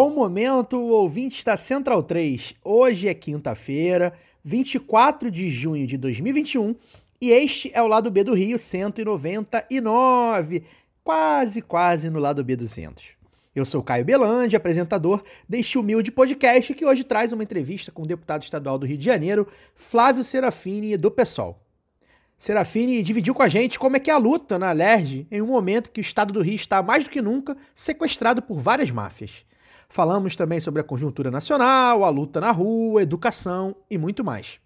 Bom momento, o ouvinte da Central 3. Hoje é quinta-feira, 24 de junho de 2021, e este é o lado B do Rio 199, quase, quase no lado B 200. Eu sou Caio Belandi, apresentador deste humilde podcast que hoje traz uma entrevista com o deputado estadual do Rio de Janeiro, Flávio Serafini, do PSOL. Serafini dividiu com a gente como é que é a luta na Alerj em um momento que o estado do Rio está mais do que nunca sequestrado por várias máfias. Falamos também sobre a conjuntura nacional, a luta na rua, educação e muito mais.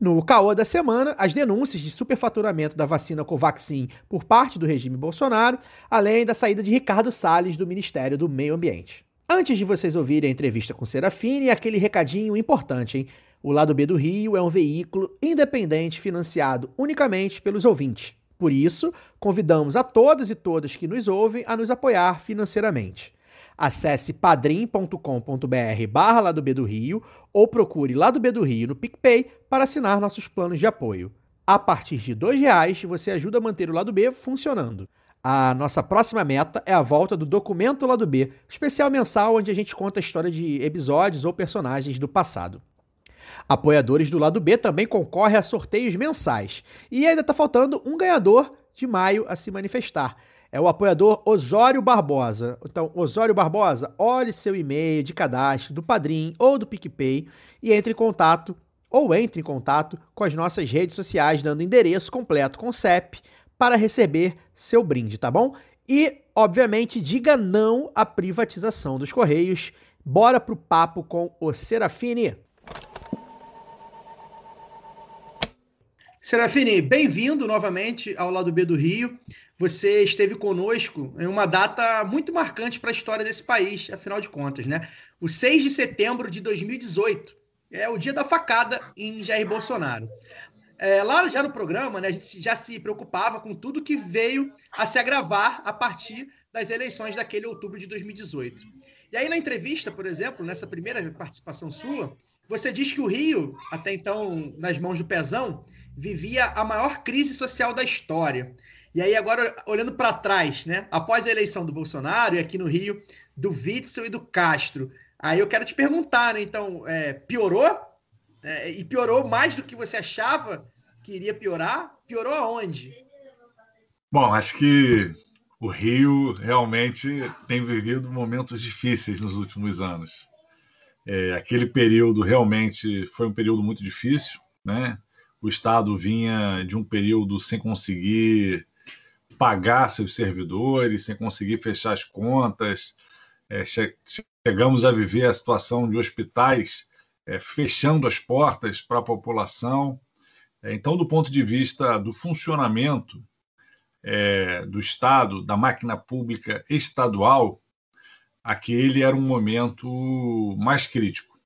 No caô da semana, as denúncias de superfaturamento da vacina Covaxin por parte do regime Bolsonaro, além da saída de Ricardo Salles do Ministério do Meio Ambiente. Antes de vocês ouvirem a entrevista com Serafine, aquele recadinho importante, hein? O Lado B do Rio é um veículo independente financiado unicamente pelos ouvintes. Por isso, convidamos a todas e todas que nos ouvem a nos apoiar financeiramente. Acesse padrim.com.br barra Lado B do Rio ou procure Lado B do Rio no PicPay para assinar nossos planos de apoio. A partir de R$ reais você ajuda a manter o Lado B funcionando. A nossa próxima meta é a volta do Documento Lado B, especial mensal onde a gente conta a história de episódios ou personagens do passado. Apoiadores do lado B também concorrem a sorteios mensais. E ainda está faltando um ganhador de maio a se manifestar. É o apoiador Osório Barbosa. Então, Osório Barbosa, olhe seu e-mail de cadastro do Padrim ou do PicPay e entre em contato ou entre em contato com as nossas redes sociais, dando endereço completo com CEP para receber seu brinde, tá bom? E, obviamente, diga não à privatização dos Correios. Bora pro papo com o Serafine. Serafine, bem-vindo novamente ao lado B do Rio. Você esteve conosco em uma data muito marcante para a história desse país, afinal de contas, né? O 6 de setembro de 2018 é o dia da facada em Jair Bolsonaro. É, lá já no programa, né, a gente já se preocupava com tudo que veio a se agravar a partir das eleições daquele outubro de 2018. E aí, na entrevista, por exemplo, nessa primeira participação sua, você diz que o Rio, até então nas mãos do Pezão, vivia a maior crise social da história. E aí, agora, olhando para trás, né? Após a eleição do Bolsonaro e aqui no Rio, do Witzel e do Castro. Aí eu quero te perguntar, né? Então, é, piorou? É, e piorou mais do que você achava que iria piorar? Piorou aonde? Bom, acho que o Rio realmente tem vivido momentos difíceis nos últimos anos. É, aquele período realmente foi um período muito difícil, né? O Estado vinha de um período sem conseguir pagar seus servidores, sem conseguir fechar as contas. É, chegamos a viver a situação de hospitais é, fechando as portas para a população. É, então, do ponto de vista do funcionamento é, do Estado, da máquina pública estadual, aquele era um momento mais crítico.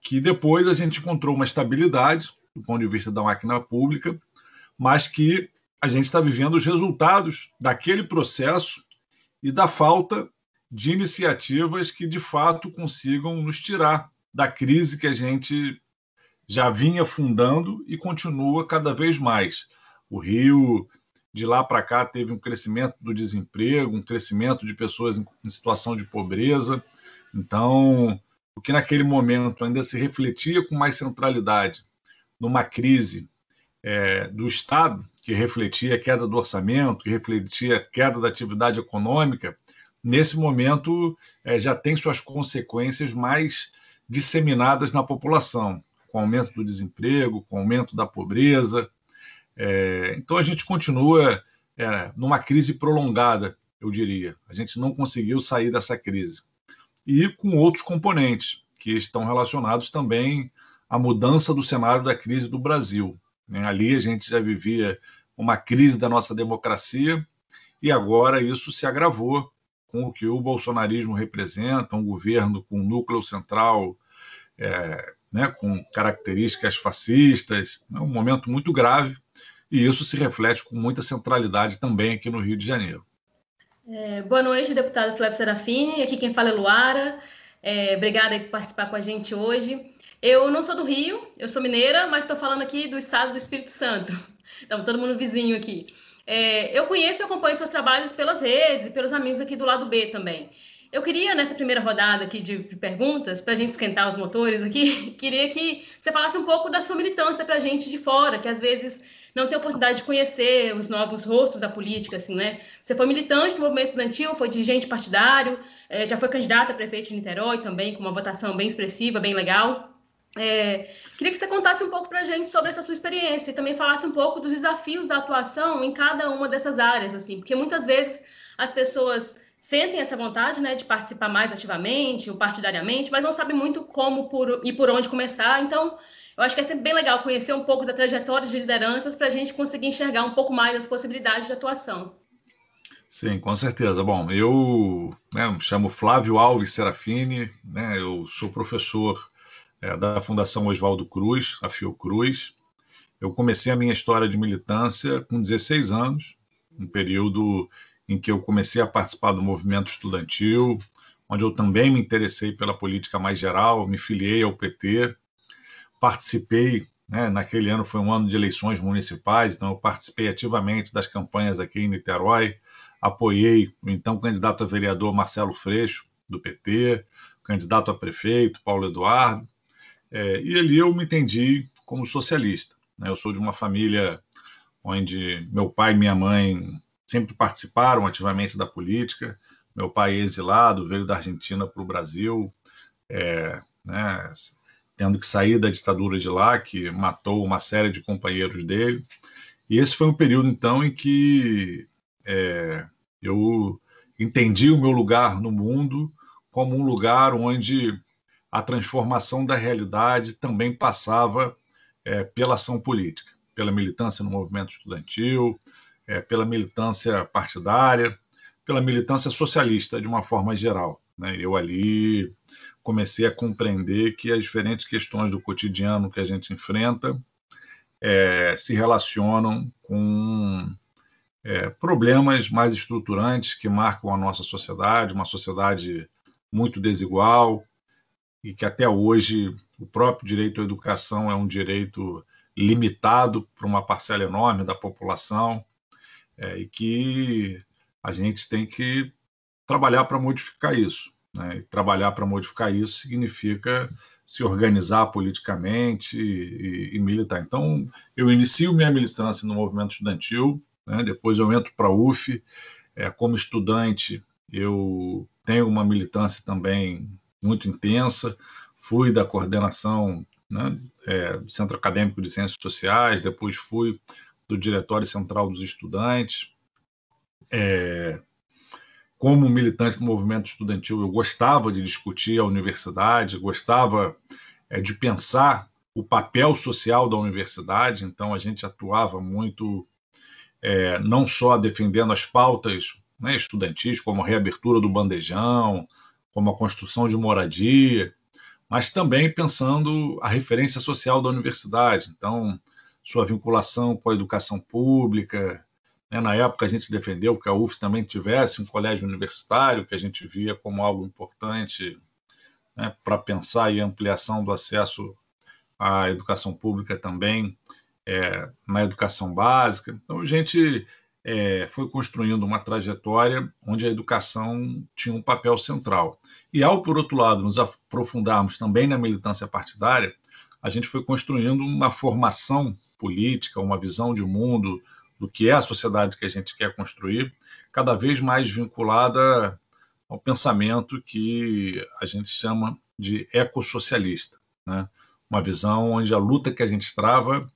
Que depois a gente encontrou uma estabilidade, do ponto de vista da máquina pública, mas que a gente está vivendo os resultados daquele processo e da falta de iniciativas que de fato consigam nos tirar da crise que a gente já vinha fundando e continua cada vez mais. O Rio, de lá para cá, teve um crescimento do desemprego, um crescimento de pessoas em situação de pobreza. Então, o que naquele momento ainda se refletia com mais centralidade numa crise é, do Estado, que refletia a queda do orçamento, que refletia a queda da atividade econômica, nesse momento é, já tem suas consequências mais disseminadas na população, com aumento do desemprego, com aumento da pobreza. É, então a gente continua é, numa crise prolongada, eu diria. A gente não conseguiu sair dessa crise. E com outros componentes que estão relacionados também à mudança do cenário da crise do Brasil. Né? Ali a gente já vivia uma crise da nossa democracia e agora isso se agravou com o que o bolsonarismo representa, um governo com núcleo central é, né, com características fascistas, é um momento muito grave e isso se reflete com muita centralidade também aqui no Rio de Janeiro. É, boa noite, deputado Flávio Serafini. Aqui quem fala é Luara. É, obrigada por participar com a gente hoje. Eu não sou do Rio, eu sou mineira, mas estou falando aqui do estado do Espírito Santo. Então, todo mundo vizinho aqui. É, eu conheço e acompanho seus trabalhos pelas redes e pelos amigos aqui do lado B também. Eu queria, nessa primeira rodada aqui de, perguntas, para a gente esquentar os motores aqui, queria que você falasse um pouco da sua militância para a gente de fora, que às vezes não tem oportunidade de conhecer os novos rostos da política, assim, né? Você foi militante do movimento estudantil, foi dirigente partidário, é, já foi candidata a prefeito de Niterói também, com uma votação bem expressiva, bem legal. É, queria que você contasse um pouco para a gente sobre essa sua experiência e também falasse um pouco dos desafios da atuação em cada uma dessas áreas, assim, porque muitas vezes as pessoas sentem essa vontade, né, de participar mais ativamente ou partidariamente, mas não sabem muito como por, e por onde começar. Então, eu acho que é sempre bem legal conhecer um pouco da trajetória de lideranças para a gente conseguir enxergar um pouco mais as possibilidades de atuação. Sim, com certeza. Bom, eu né, me chamo Flávio Alves Serafini, né, eu sou professor é, da Fundação Oswaldo Cruz, a Fiocruz. Eu comecei a minha história de militância com 16 anos, um período em que eu comecei a participar do movimento estudantil, onde eu também me interessei pela política mais geral, me filiei ao PT, participei, né, naquele ano foi um ano de eleições municipais, então eu participei ativamente das campanhas aqui em Niterói, apoiei o então candidato a vereador Marcelo Freixo, do PT, candidato a prefeito, Paulo Eduardo, é, e ali eu me entendi como socialista. Né? Eu sou de uma família onde meu pai e minha mãe sempre participaram ativamente da política. Meu pai é exilado, veio da Argentina para o Brasil, é, né, tendo que sair da ditadura de lá, que matou uma série de companheiros dele. E esse foi um período, então, em que é, eu entendi o meu lugar no mundo como um lugar onde a transformação da realidade também passava é, pela ação política, pela militância no movimento estudantil, é, pela militância partidária, pela militância socialista de uma forma geral. Né? Eu ali comecei a compreender que as diferentes questões do cotidiano que a gente enfrenta é, se relacionam com é, problemas mais estruturantes que marcam a nossa sociedade, uma sociedade muito desigual, e que até hoje o próprio direito à educação é um direito limitado para uma parcela enorme da população é, e que a gente tem que trabalhar para modificar isso. Né? E trabalhar para modificar isso significa se organizar politicamente e, e, e, militar. Então, eu inicio minha militância no movimento estudantil, né? depois eu entro para a UF. É, como estudante, eu tenho uma militância também muito intensa. Fui da coordenação né, é, do Centro Acadêmico de Ciências Sociais, depois fui do Diretório Central dos Estudantes. É, como militante do movimento estudantil, eu gostava de discutir a universidade, gostava é, de pensar o papel social da universidade, então a gente atuava muito, é, não só defendendo as pautas né, estudantis, como a reabertura do bandejão, como a construção de moradia, mas também pensando a referência social da universidade, então, sua vinculação com a educação pública. Né? Na época, a gente defendeu que a UF também tivesse um colégio universitário, que a gente via como algo importante né, para pensar a ampliação do acesso à educação pública também é, na educação básica. Então, gente é, foi construindo uma trajetória onde a educação tinha um papel central. E ao, por outro lado, nos aprofundarmos também na militância partidária, a gente foi construindo uma formação política, uma visão de mundo do que é a sociedade que a gente quer construir, cada vez mais vinculada ao pensamento que a gente chama de ecossocialista, né? uma visão onde a luta que a gente trava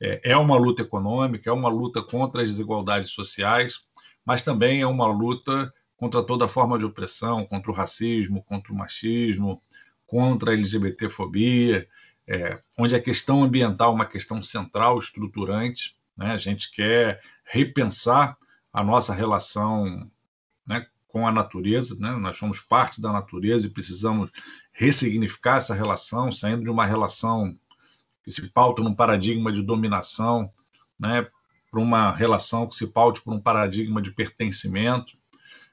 é, é uma luta econômica, é uma luta contra as desigualdades sociais, mas também é uma luta contra toda forma de opressão, contra o racismo, contra o machismo, contra a LGBTfobia, é, onde a questão ambiental é uma questão central, estruturante. Né? A gente quer repensar a nossa relação né, com a natureza, né? nós somos parte da natureza e precisamos ressignificar essa relação, saindo de uma relação que se pauta num paradigma de dominação, né, para uma relação que se paute por um paradigma de pertencimento.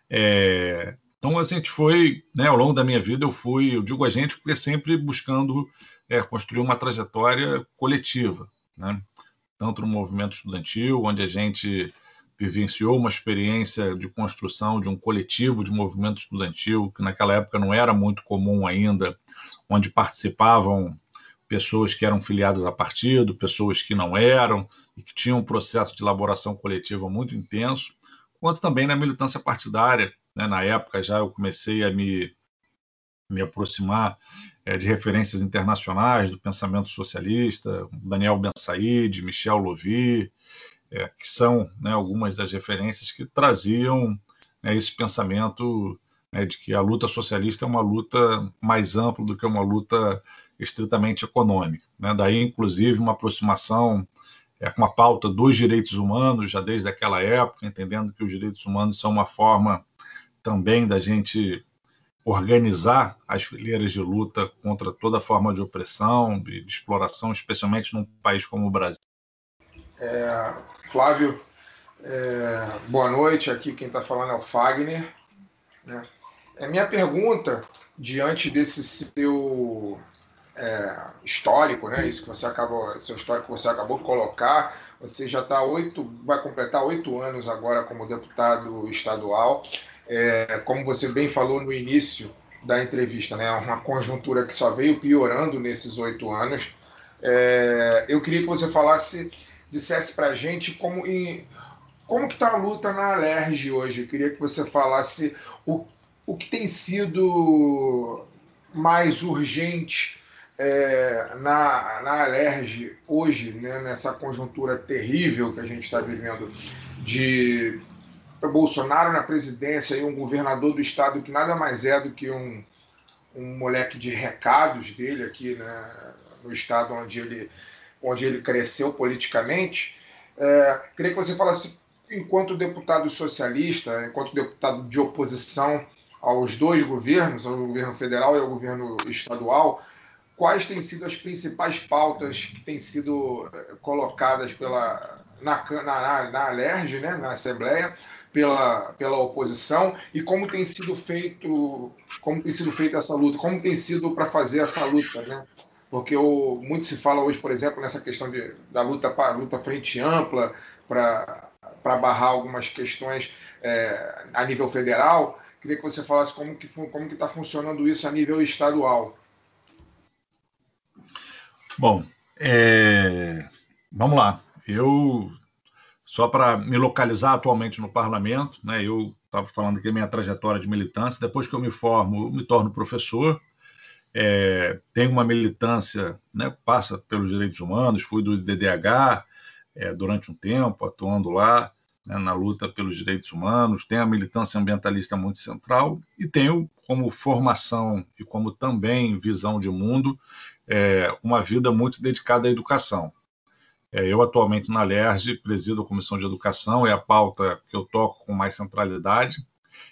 É, então a gente foi, né, ao longo da minha vida eu fui, eu digo a gente porque sempre buscando é, construir uma trajetória coletiva, né, tanto no movimento estudantil, onde a gente vivenciou uma experiência de construção de um coletivo de movimento estudantil que naquela época não era muito comum ainda, onde participavam pessoas que eram filiadas a partido, pessoas que não eram e que tinham um processo de elaboração coletiva muito intenso, quanto também na militância partidária. Né? Na época já eu comecei a me, me aproximar é, de referências internacionais do pensamento socialista, Daniel Ben Said, Michel Louvi, é, que são né, algumas das referências que traziam né, esse pensamento né, de que a luta socialista é uma luta mais ampla do que uma luta estritamente econômica. Né? Daí, inclusive, uma aproximação é, com a pauta dos direitos humanos, já desde aquela época, entendendo que os direitos humanos são uma forma também da gente organizar as fileiras de luta contra toda forma de opressão, de, de exploração, especialmente num país como o Brasil. É, Flávio, é, boa noite. Aqui quem está falando é o Fagner. Né? É minha pergunta, diante desse seu é, histórico, né? Isso que você acabou, seu histórico que você acabou de colocar. Você já está oito, vai completar oito anos agora como deputado estadual. É, como você bem falou no início da entrevista, né? Uma conjuntura que só veio piorando nesses oito anos. É, eu queria que você falasse, dissesse para a gente como em, como que está a luta na Alerj hoje. Eu queria que você falasse o, o que tem sido mais urgente é, na, na Alerj hoje, né, nessa conjuntura terrível que a gente está vivendo de Bolsonaro na presidência e um governador do estado que nada mais é do que um, um moleque de recados dele aqui né, no estado onde ele, onde ele cresceu politicamente. É, queria que você falasse, enquanto deputado socialista, enquanto deputado de oposição aos dois governos, ao governo federal e ao governo estadual, quais têm sido as principais pautas que têm sido eh, colocadas pela, na, na, na Alerj, né, na Assembleia, pela, pela oposição e como tem sido feito como tem sido feita essa luta, como tem sido para fazer essa luta, né? Porque o, muito se fala hoje, por exemplo, nessa questão de, da luta para luta frente ampla para barrar algumas questões é, a nível federal. Queria que você falasse como que como que está funcionando isso a nível estadual. Bom, é... vamos lá. Eu, só para me localizar atualmente no parlamento, né, eu estava falando aqui da minha trajetória de militância. Depois que eu me formo, eu me torno professor. É, tenho uma militância, né, passa pelos direitos humanos, fui do DDH é, durante um tempo, atuando lá né, na luta pelos direitos humanos, tenho a militância ambientalista muito central e tenho como formação e como também visão de mundo é, uma vida muito dedicada à educação. É, eu, atualmente, na LERJ, presido a Comissão de Educação, é a pauta que eu toco com mais centralidade,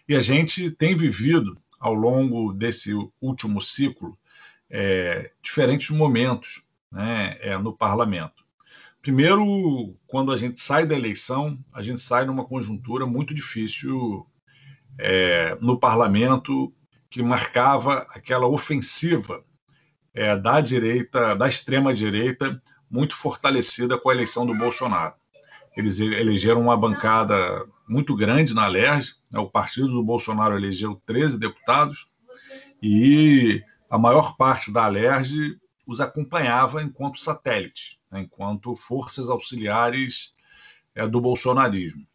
e a gente tem vivido, ao longo desse último ciclo, é, diferentes momentos né, é, no parlamento. Primeiro, quando a gente sai da eleição, a gente sai numa conjuntura muito difícil é, no parlamento que marcava aquela ofensiva é, da direita, da extrema direita, muito fortalecida com a eleição do Bolsonaro. Eles elegeram uma bancada muito grande na LERJ, né, o partido do Bolsonaro elegeu 13 deputados, e a maior parte da LERJ os acompanhava enquanto satélite, enquanto forças auxiliares é, do bolsonarismo.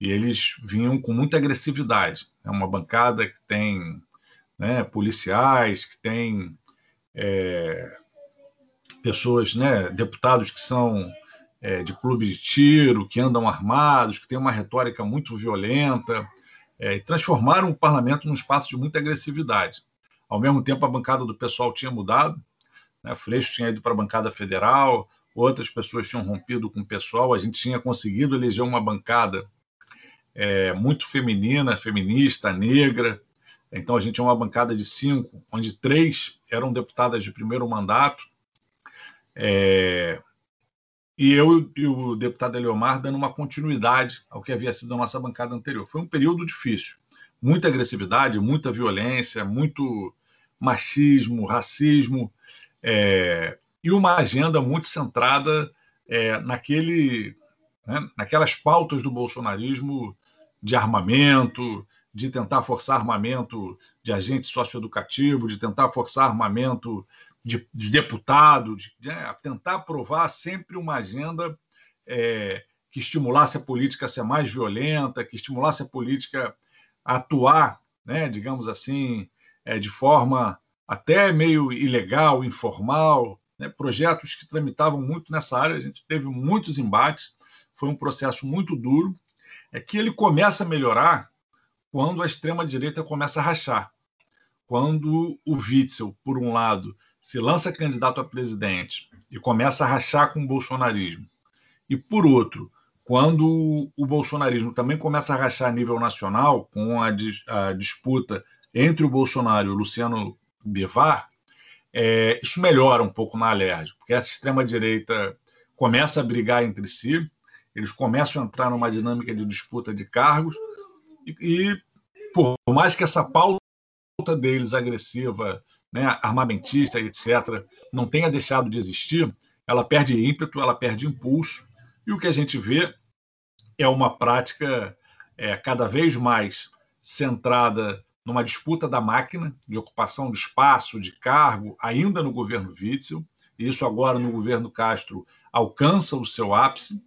E eles vinham com muita agressividade. É uma bancada que tem né, policiais, que tem é, pessoas, né, deputados que são é, de clubes de tiro, que andam armados, que têm uma retórica muito violenta, é, transformaram o parlamento num espaço de muita agressividade. Ao mesmo tempo, a bancada do pessoal tinha mudado, né, Freixo tinha ido para a bancada federal, outras pessoas tinham rompido com o pessoal, a gente tinha conseguido eleger uma bancada é, muito feminina, feminista, negra. Então a gente tinha uma bancada de cinco, onde três eram deputadas de primeiro mandato. É, e eu e o deputado Eleomar dando uma continuidade ao que havia sido a nossa bancada anterior. Foi um período difícil. Muita agressividade, muita violência, muito machismo, racismo. É, e uma agenda muito centrada é, naquele, né, naquelas pautas do bolsonarismo de armamento, de tentar forçar armamento de agente socioeducativo, de tentar forçar armamento de, de deputado, de, né, tentar aprovar sempre uma agenda é, que estimulasse a política a ser mais violenta, que estimulasse a política a atuar, né, digamos assim, é, de forma até meio ilegal, informal, né, projetos que tramitavam muito nessa área, a gente teve muitos embates, foi um processo muito duro, é que ele começa a melhorar quando a extrema-direita começa a rachar. Quando o Witzel, por um lado, se lança candidato a presidente e começa a rachar com o bolsonarismo, e por outro, quando o bolsonarismo também começa a rachar a nível nacional, com a, a disputa entre o Bolsonaro e o Luciano Bivar, é, isso melhora um pouco na Alerj, porque essa extrema-direita começa a brigar entre si, eles começam a entrar numa dinâmica de disputa de cargos, e, e por mais que essa pauta deles agressiva, né, armamentista, etc., não tenha deixado de existir, ela perde ímpeto, ela perde impulso, e o que a gente vê é uma prática é, cada vez mais centrada numa disputa da máquina, de ocupação de espaço, de cargo, ainda no governo Witzel, e isso agora no governo Castro alcança o seu ápice,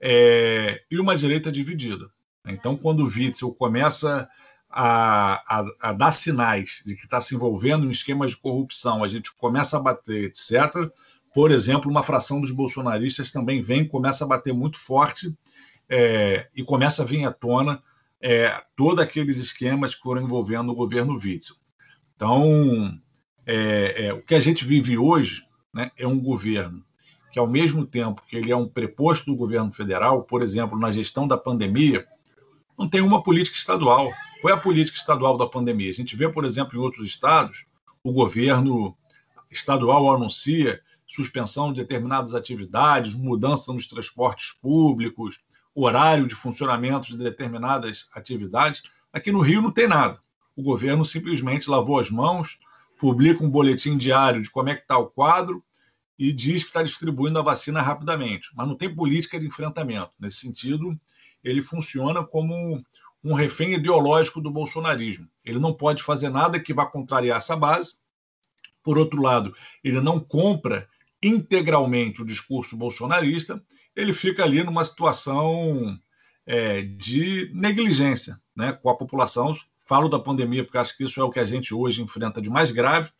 é, e uma direita dividida. Então, quando o Witzel começa a, a, a dar sinais de que está se envolvendo em esquemas de corrupção, a gente começa a bater, etc. Por exemplo, uma fração dos bolsonaristas também vem, começa a bater muito forte é, e começa a vir à tona é, todos aqueles esquemas que foram envolvendo o governo Witzel. Então, é, é, o que a gente vive hoje né, é um governo que, ao mesmo tempo que ele é um preposto do governo federal, por exemplo, na gestão da pandemia, não tem uma política estadual. Qual é a política estadual da pandemia? A gente vê, por exemplo, em outros estados, o governo estadual anuncia suspensão de determinadas atividades, mudança nos transportes públicos, horário de funcionamento de determinadas atividades. Aqui no Rio não tem nada. O governo simplesmente lavou as mãos, publica um boletim diário de como é que está o quadro e diz que está distribuindo a vacina rapidamente, mas não tem política de enfrentamento. Nesse sentido, ele funciona como um refém ideológico do bolsonarismo. Ele não pode fazer nada que vá contrariar essa base. Por outro lado, ele não compra integralmente o discurso bolsonarista ele fica ali numa situação é, de negligência né, com a população. Falo da pandemia porque acho que isso é o que a gente hoje enfrenta de mais grave.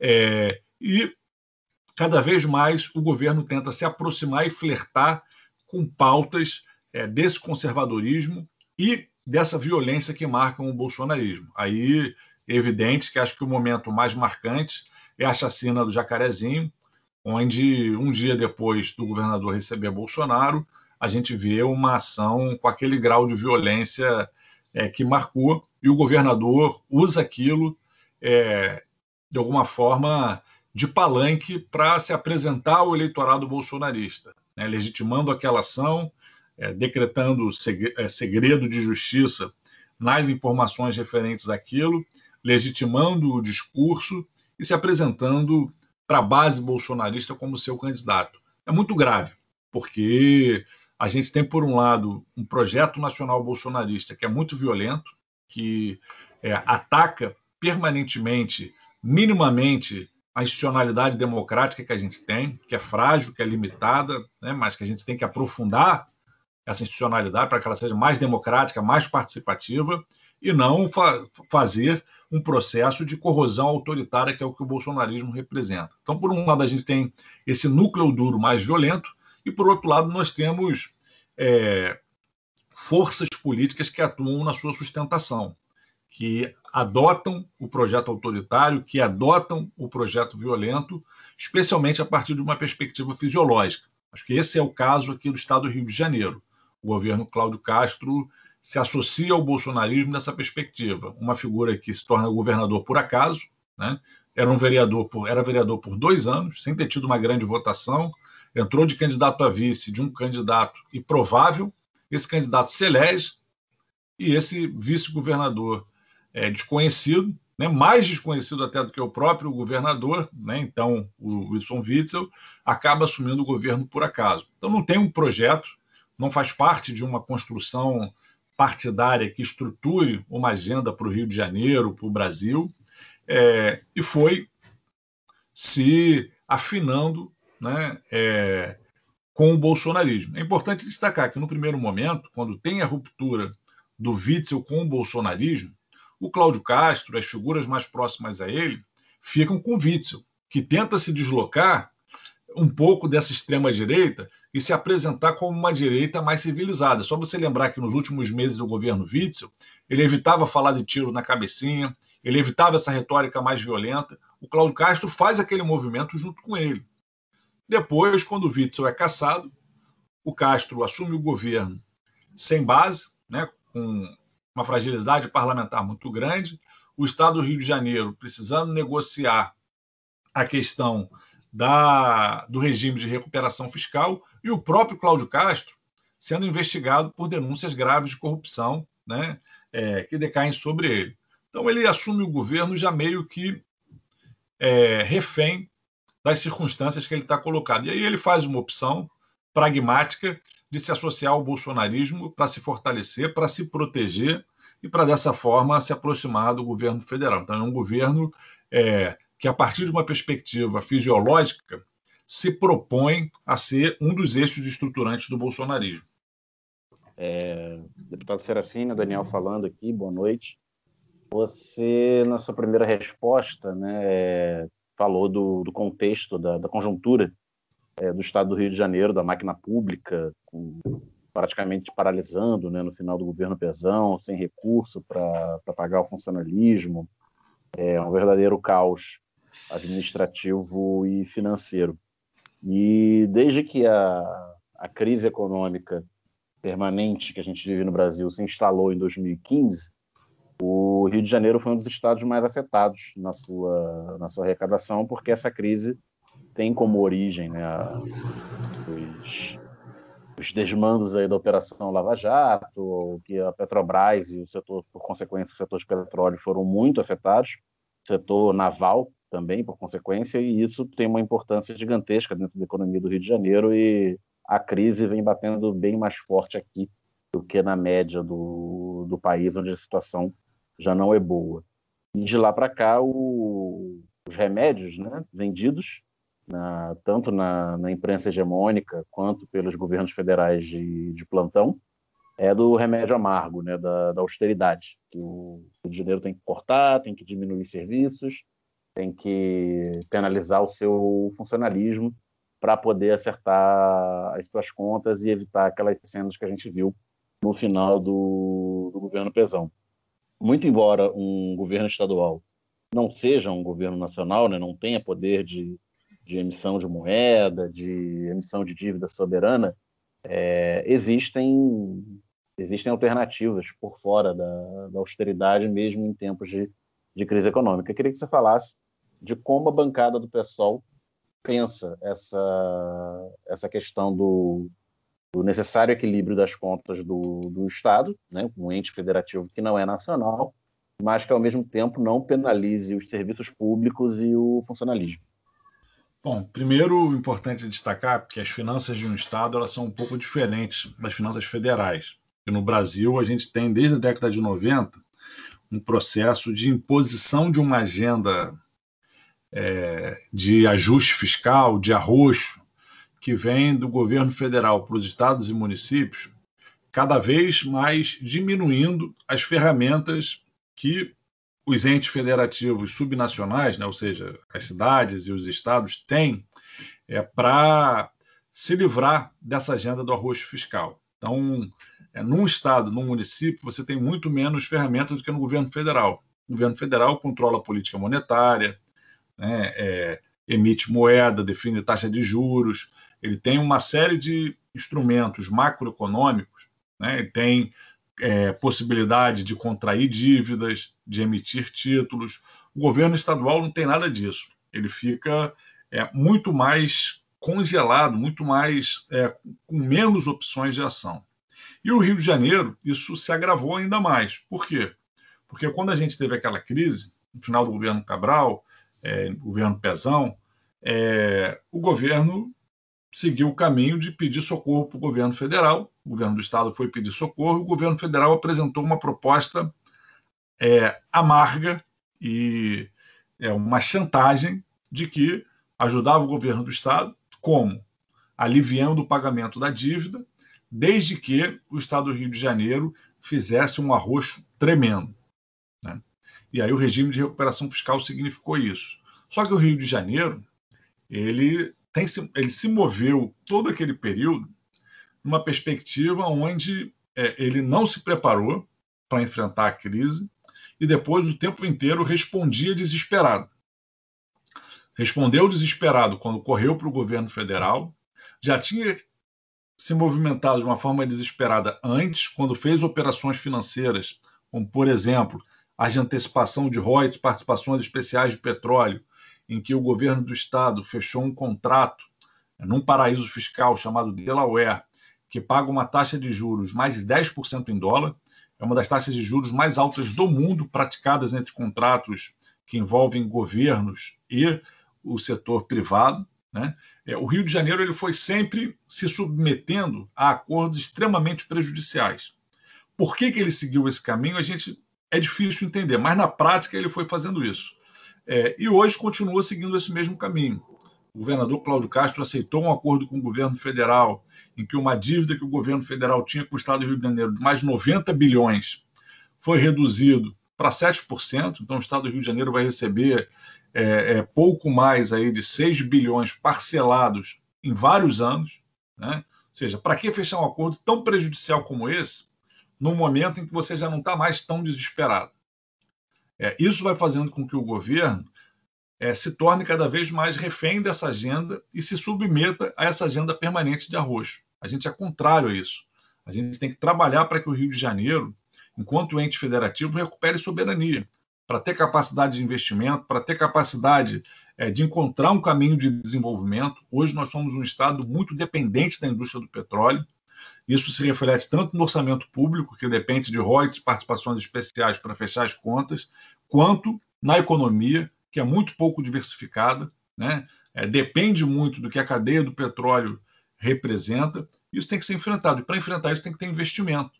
É, e cada vez mais o governo tenta se aproximar e flertar com pautas é, desse conservadorismo e dessa violência que marcam o bolsonarismo. Aí evidente que acho que o momento mais marcante é a chacina do Jacarezinho, onde um dia depois do governador receber Bolsonaro, a gente vê uma ação com aquele grau de violência é, que marcou, e o governador usa aquilo é, de alguma forma de palanque para se apresentar ao eleitorado bolsonarista, né, legitimando aquela ação, é, decretando é, segredo de justiça nas informações referentes àquilo, legitimando o discurso e se apresentando para a base bolsonarista como seu candidato. É muito grave, porque a gente tem, por um lado, um projeto nacional bolsonarista que é muito violento, que é, ataca permanentemente, minimamente, a institucionalidade democrática que a gente tem, que é frágil, que é limitada, né, mas que a gente tem que aprofundar essa institucionalidade para que ela seja mais democrática, mais participativa. E não fa fazer um processo de corrosão autoritária, que é o que o bolsonarismo representa. Então, por um lado, a gente tem esse núcleo duro mais violento, e por outro lado, nós temos é, forças políticas que atuam na sua sustentação, que adotam o projeto autoritário, que adotam o projeto violento, especialmente a partir de uma perspectiva fisiológica. Acho que esse é o caso aqui do Estado do Rio de Janeiro. O governo Cláudio Castro se associa ao bolsonarismo nessa perspectiva. Uma figura que se torna governador por acaso, né? era um vereador por, era vereador por dois anos, sem ter tido uma grande votação, entrou de candidato a vice de um candidato improvável, esse candidato se elege, e esse vice-governador é desconhecido, né, mais desconhecido até do que o próprio governador, né, então o Wilson Witzel, acaba assumindo o governo por acaso. Então não tem um projeto, não faz parte de uma construção partidária que estruture uma agenda para o Rio de Janeiro, para o Brasil, é, e foi se afinando né, é, com o bolsonarismo. É importante destacar que, no primeiro momento, quando tem a ruptura do Witzel com o bolsonarismo, o Cláudio Castro, as figuras mais próximas a ele, ficam com o Witzel, que tenta se deslocar um pouco dessa extrema-direita e se apresentar como uma direita mais civilizada. Só você lembrar que nos últimos meses do governo Witzel, ele evitava falar de tiro na cabecinha, ele evitava essa retórica mais violenta. O Cláudio Castro faz aquele movimento junto com ele. Depois, quando o Witzel é caçado, o Castro assume o governo sem base, né, com uma fragilidade parlamentar muito grande, o Estado do Rio de Janeiro precisando negociar a questão da, do regime de recuperação fiscal e o próprio Cláudio Castro sendo investigado por denúncias graves de corrupção né, é, que decaem sobre ele. Então, ele assume o governo já meio que é, refém das circunstâncias que ele está colocado. E aí ele faz uma opção pragmática de se associar ao bolsonarismo para se fortalecer, para se proteger e para dessa forma se aproximar do governo federal. Então é um governo é, que, a partir de uma perspectiva fisiológica, se propõe a ser um dos eixos estruturantes do bolsonarismo. É, deputado Serafina, Daniel falando aqui, boa noite. Você, na sua primeira resposta, né, falou do, do contexto, da, da conjuntura é, do Estado do Rio de Janeiro, da máquina pública, com, praticamente paralisando né, no final do governo Pezão, sem recurso para pagar o funcionalismo. É um verdadeiro caos administrativo e financeiro. E desde que a, a crise econômica permanente que a gente vive no Brasil se instalou em 2015, o Rio de Janeiro foi um dos estados mais afetados na sua, na sua arrecadação, porque essa crise tem como origem né, os, os desmandos aí da Operação Lava Jato, que a Petrobras e o setor, por consequência, o setor de petróleo foram muito afetados, o setor naval também, por consequência, e isso tem uma importância gigantesca dentro da economia do Rio de Janeiro e a crise vem batendo bem mais forte aqui do que na média do, do país, onde a situação já não é boa. E de lá para cá, o, os remédios né, vendidos, na, tanto na, na, imprensa hegemônica quanto pelos governos federais de, de plantão, é do remédio amargo, né, da, da austeridade, que o Rio de Janeiro tem que cortar, tem que diminuir serviços, tem que penalizar o seu funcionalismo para poder acertar as suas contas e evitar aquelas cenas que a gente viu no final do, do governo Pezão muito embora um governo estadual não seja um governo nacional, né, não tenha poder de, de emissão de moeda, de emissão de dívida soberana, é, existem existem alternativas por fora da, da, austeridade, mesmo em tempos de, de crise econômica. Eu queria que você falasse de como a bancada do PSOL pensa essa, essa questão do, do necessário equilíbrio das contas do, do Estado, né, um ente federativo que não é nacional, mas que ao mesmo tempo não penalize os serviços públicos e o funcionalismo. Bom, primeiro importante destacar que as finanças de um Estado elas são um pouco diferentes das finanças federais. E no Brasil, a gente tem, desde a década de 90, um processo de imposição de uma agenda é, de ajuste fiscal, de arroxo, que vem do governo federal para os estados e municípios, cada vez mais diminuindo as ferramentas que os entes federativos subnacionais, né, ou seja, as cidades e os estados têm é, para se livrar dessa agenda do arroxo fiscal. Então, é, num estado, num município, você tem muito menos ferramentas do que no governo federal. O governo federal controla a política monetária, né, é, emite moeda, define taxa de juros, ele tem uma série de instrumentos macroeconômicos, né, ele tem é, possibilidade de contrair dívidas, de emitir títulos. O governo estadual não tem nada disso. Ele fica é, muito mais congelado, muito mais é, com menos opções de ação. E o Rio de Janeiro, isso se agravou ainda mais. Por quê? Porque quando a gente teve aquela crise, no final do governo Cabral, é, governo Pezão, é, o governo seguiu o caminho de pedir socorro para o governo federal. O governo do estado foi pedir socorro, o governo federal apresentou uma proposta é, amarga e é, uma chantagem de que ajudava o governo do estado, como? Aliviando o pagamento da dívida, desde que o estado do Rio de Janeiro fizesse um arroxo tremendo. Né? E aí o regime de recuperação fiscal significou isso. Só que o Rio de Janeiro ele tem ele se moveu todo aquele período numa perspectiva onde é, ele não se preparou para enfrentar a crise e depois o tempo inteiro respondia desesperado. Respondeu desesperado quando correu para o governo federal, já tinha se movimentado de uma forma desesperada antes, quando fez operações financeiras, como, por exemplo, as de antecipação de royalties, participações especiais de petróleo, em que o governo do estado fechou um contrato num paraíso fiscal chamado Delaware, que paga uma taxa de juros mais 10% em dólar, é uma das taxas de juros mais altas do mundo praticadas entre contratos que envolvem governos e o setor privado. Né? É, o Rio de Janeiro ele foi sempre se submetendo a acordos extremamente prejudiciais. Por que, que ele seguiu esse caminho? A gente é difícil entender, mas na prática ele foi fazendo isso. É, e hoje continua seguindo esse mesmo caminho. O governador Cláudio Castro aceitou um acordo com o governo federal, em que uma dívida que o governo federal tinha com o Estado do Rio de Janeiro de mais 90 bilhões foi reduzido para 7%. Então, o Estado do Rio de Janeiro vai receber é, é, pouco mais aí de 6 bilhões parcelados em vários anos. Né? Ou seja, para que fechar um acordo tão prejudicial como esse, num momento em que você já não está mais tão desesperado? É, isso vai fazendo com que o governo é, se torne cada vez mais refém dessa agenda e se submeta a essa agenda permanente de arroxo. A gente é contrário a isso. A gente tem que trabalhar para que o Rio de Janeiro, enquanto ente federativo, recupere soberania, para ter capacidade de investimento, para ter capacidade é, de encontrar um caminho de desenvolvimento. Hoje nós somos um Estado muito dependente da indústria do petróleo. Isso se reflete tanto no orçamento público, que depende de royalties, participações especiais para fechar as contas, quanto na economia, que é muito pouco diversificada, né? É, depende muito do que a cadeia do petróleo representa. Isso tem que ser enfrentado. E para enfrentar isso tem que ter investimento.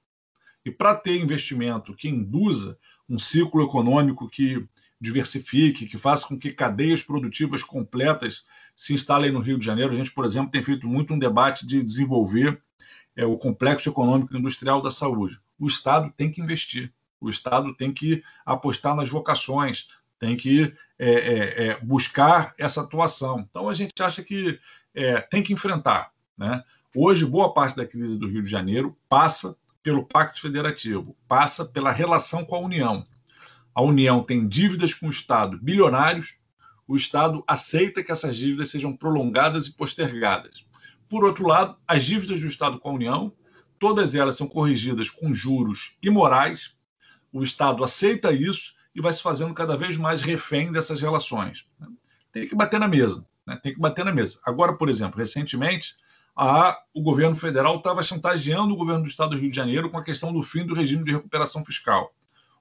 E para ter investimento que induza um ciclo econômico que diversifique, que faça com que cadeias produtivas completas se instalem no Rio de Janeiro. A gente, por exemplo, tem feito muito um debate de desenvolver é, o complexo econômico industrial da saúde. O Estado tem que investir, o Estado tem que apostar nas vocações, tem que é, é, é buscar essa atuação. Então, a gente acha que é, tem que enfrentar. Né? Hoje, boa parte da crise do Rio de Janeiro passa pelo Pacto Federativo, passa pela relação com a União. A União tem dívidas com o Estado bilionários, o Estado aceita que essas dívidas sejam prolongadas e postergadas. Por outro lado, as dívidas do Estado com a União, todas elas são corrigidas com juros imorais. O Estado aceita isso e vai se fazendo cada vez mais refém dessas relações. Tem que bater na mesa. Né? Tem que bater na mesa. Agora, por exemplo, recentemente, a, o governo federal estava chantageando o governo do Estado do Rio de Janeiro com a questão do fim do regime de recuperação fiscal.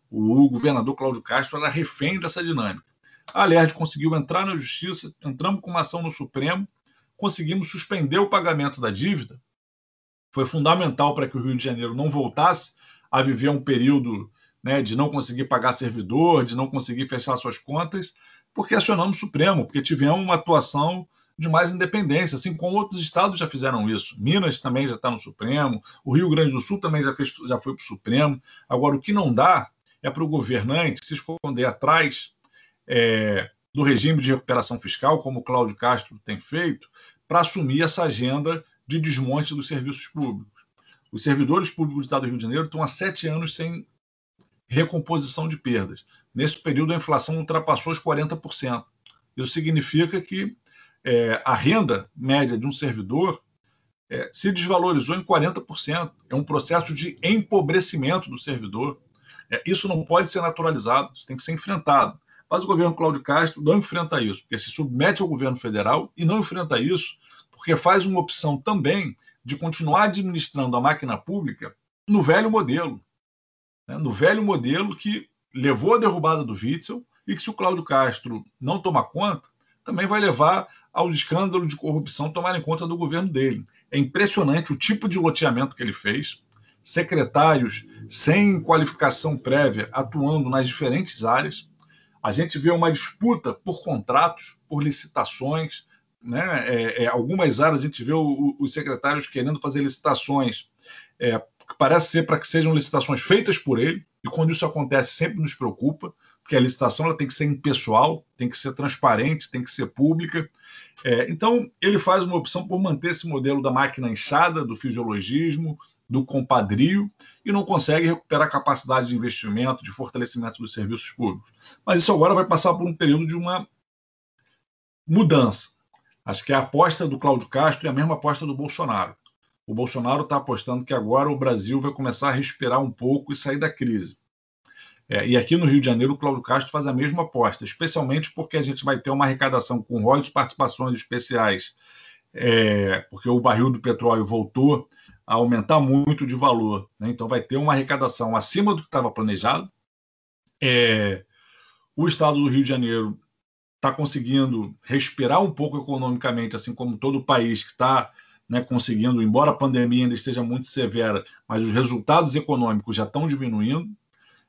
O governador Cláudio Castro era refém dessa dinâmica. A Alerj conseguiu entrar na justiça, entramos com uma ação no Supremo conseguimos suspender o pagamento da dívida. Foi fundamental para que o Rio de Janeiro não voltasse a viver um período né, de não conseguir pagar servidor, de não conseguir fechar suas contas, porque acionamos o Supremo, porque tivemos uma atuação de mais independência, assim como outros estados já fizeram isso. Minas também já está no Supremo, o Rio Grande do Sul também já, fez, já foi para o Supremo. Agora, o que não dá é para o governante se esconder atrás é, do regime de recuperação fiscal, como Cláudio Castro tem feito, para assumir essa agenda de desmonte dos serviços públicos. Os servidores públicos do Estado do Rio de Janeiro estão há sete anos sem recomposição de perdas. Nesse período, a inflação ultrapassou os 40%. Isso significa que é, a renda média de um servidor é, se desvalorizou em 40%. É um processo de empobrecimento do servidor. É, isso não pode ser naturalizado, isso tem que ser enfrentado. Mas o governo Cláudio Castro não enfrenta isso, porque se submete ao governo federal e não enfrenta isso porque faz uma opção também de continuar administrando a máquina pública no velho modelo. Né? No velho modelo que levou à derrubada do Witzel e que, se o Cláudio Castro não tomar conta, também vai levar ao escândalo de corrupção tomarem conta do governo dele. É impressionante o tipo de loteamento que ele fez, secretários sem qualificação prévia atuando nas diferentes áreas. A gente vê uma disputa por contratos, por licitações, né? É, é, algumas áreas a gente vê o, o, os secretários querendo fazer licitações, é, que parece ser para que sejam licitações feitas por ele, e quando isso acontece sempre nos preocupa, porque a licitação ela tem que ser impessoal, tem que ser transparente, tem que ser pública. É, então, ele faz uma opção por manter esse modelo da máquina inchada, do fisiologismo, do compadrio, e não consegue recuperar a capacidade de investimento, de fortalecimento dos serviços públicos. Mas isso agora vai passar por um período de uma mudança. Acho que a aposta do Cláudio Castro é a mesma aposta do Bolsonaro. O Bolsonaro está apostando que agora o Brasil vai começar a respirar um pouco e sair da crise. É, e aqui no Rio de Janeiro, o Cláudio Castro faz a mesma aposta, especialmente porque a gente vai ter uma arrecadação com royalties participações especiais, é, porque o barril do petróleo voltou a aumentar muito de valor. Né? Então, vai ter uma arrecadação acima do que estava planejado. É, o estado do Rio de Janeiro está conseguindo respirar um pouco economicamente, assim como todo o país que está né, conseguindo, embora a pandemia ainda esteja muito severa, mas os resultados econômicos já estão diminuindo.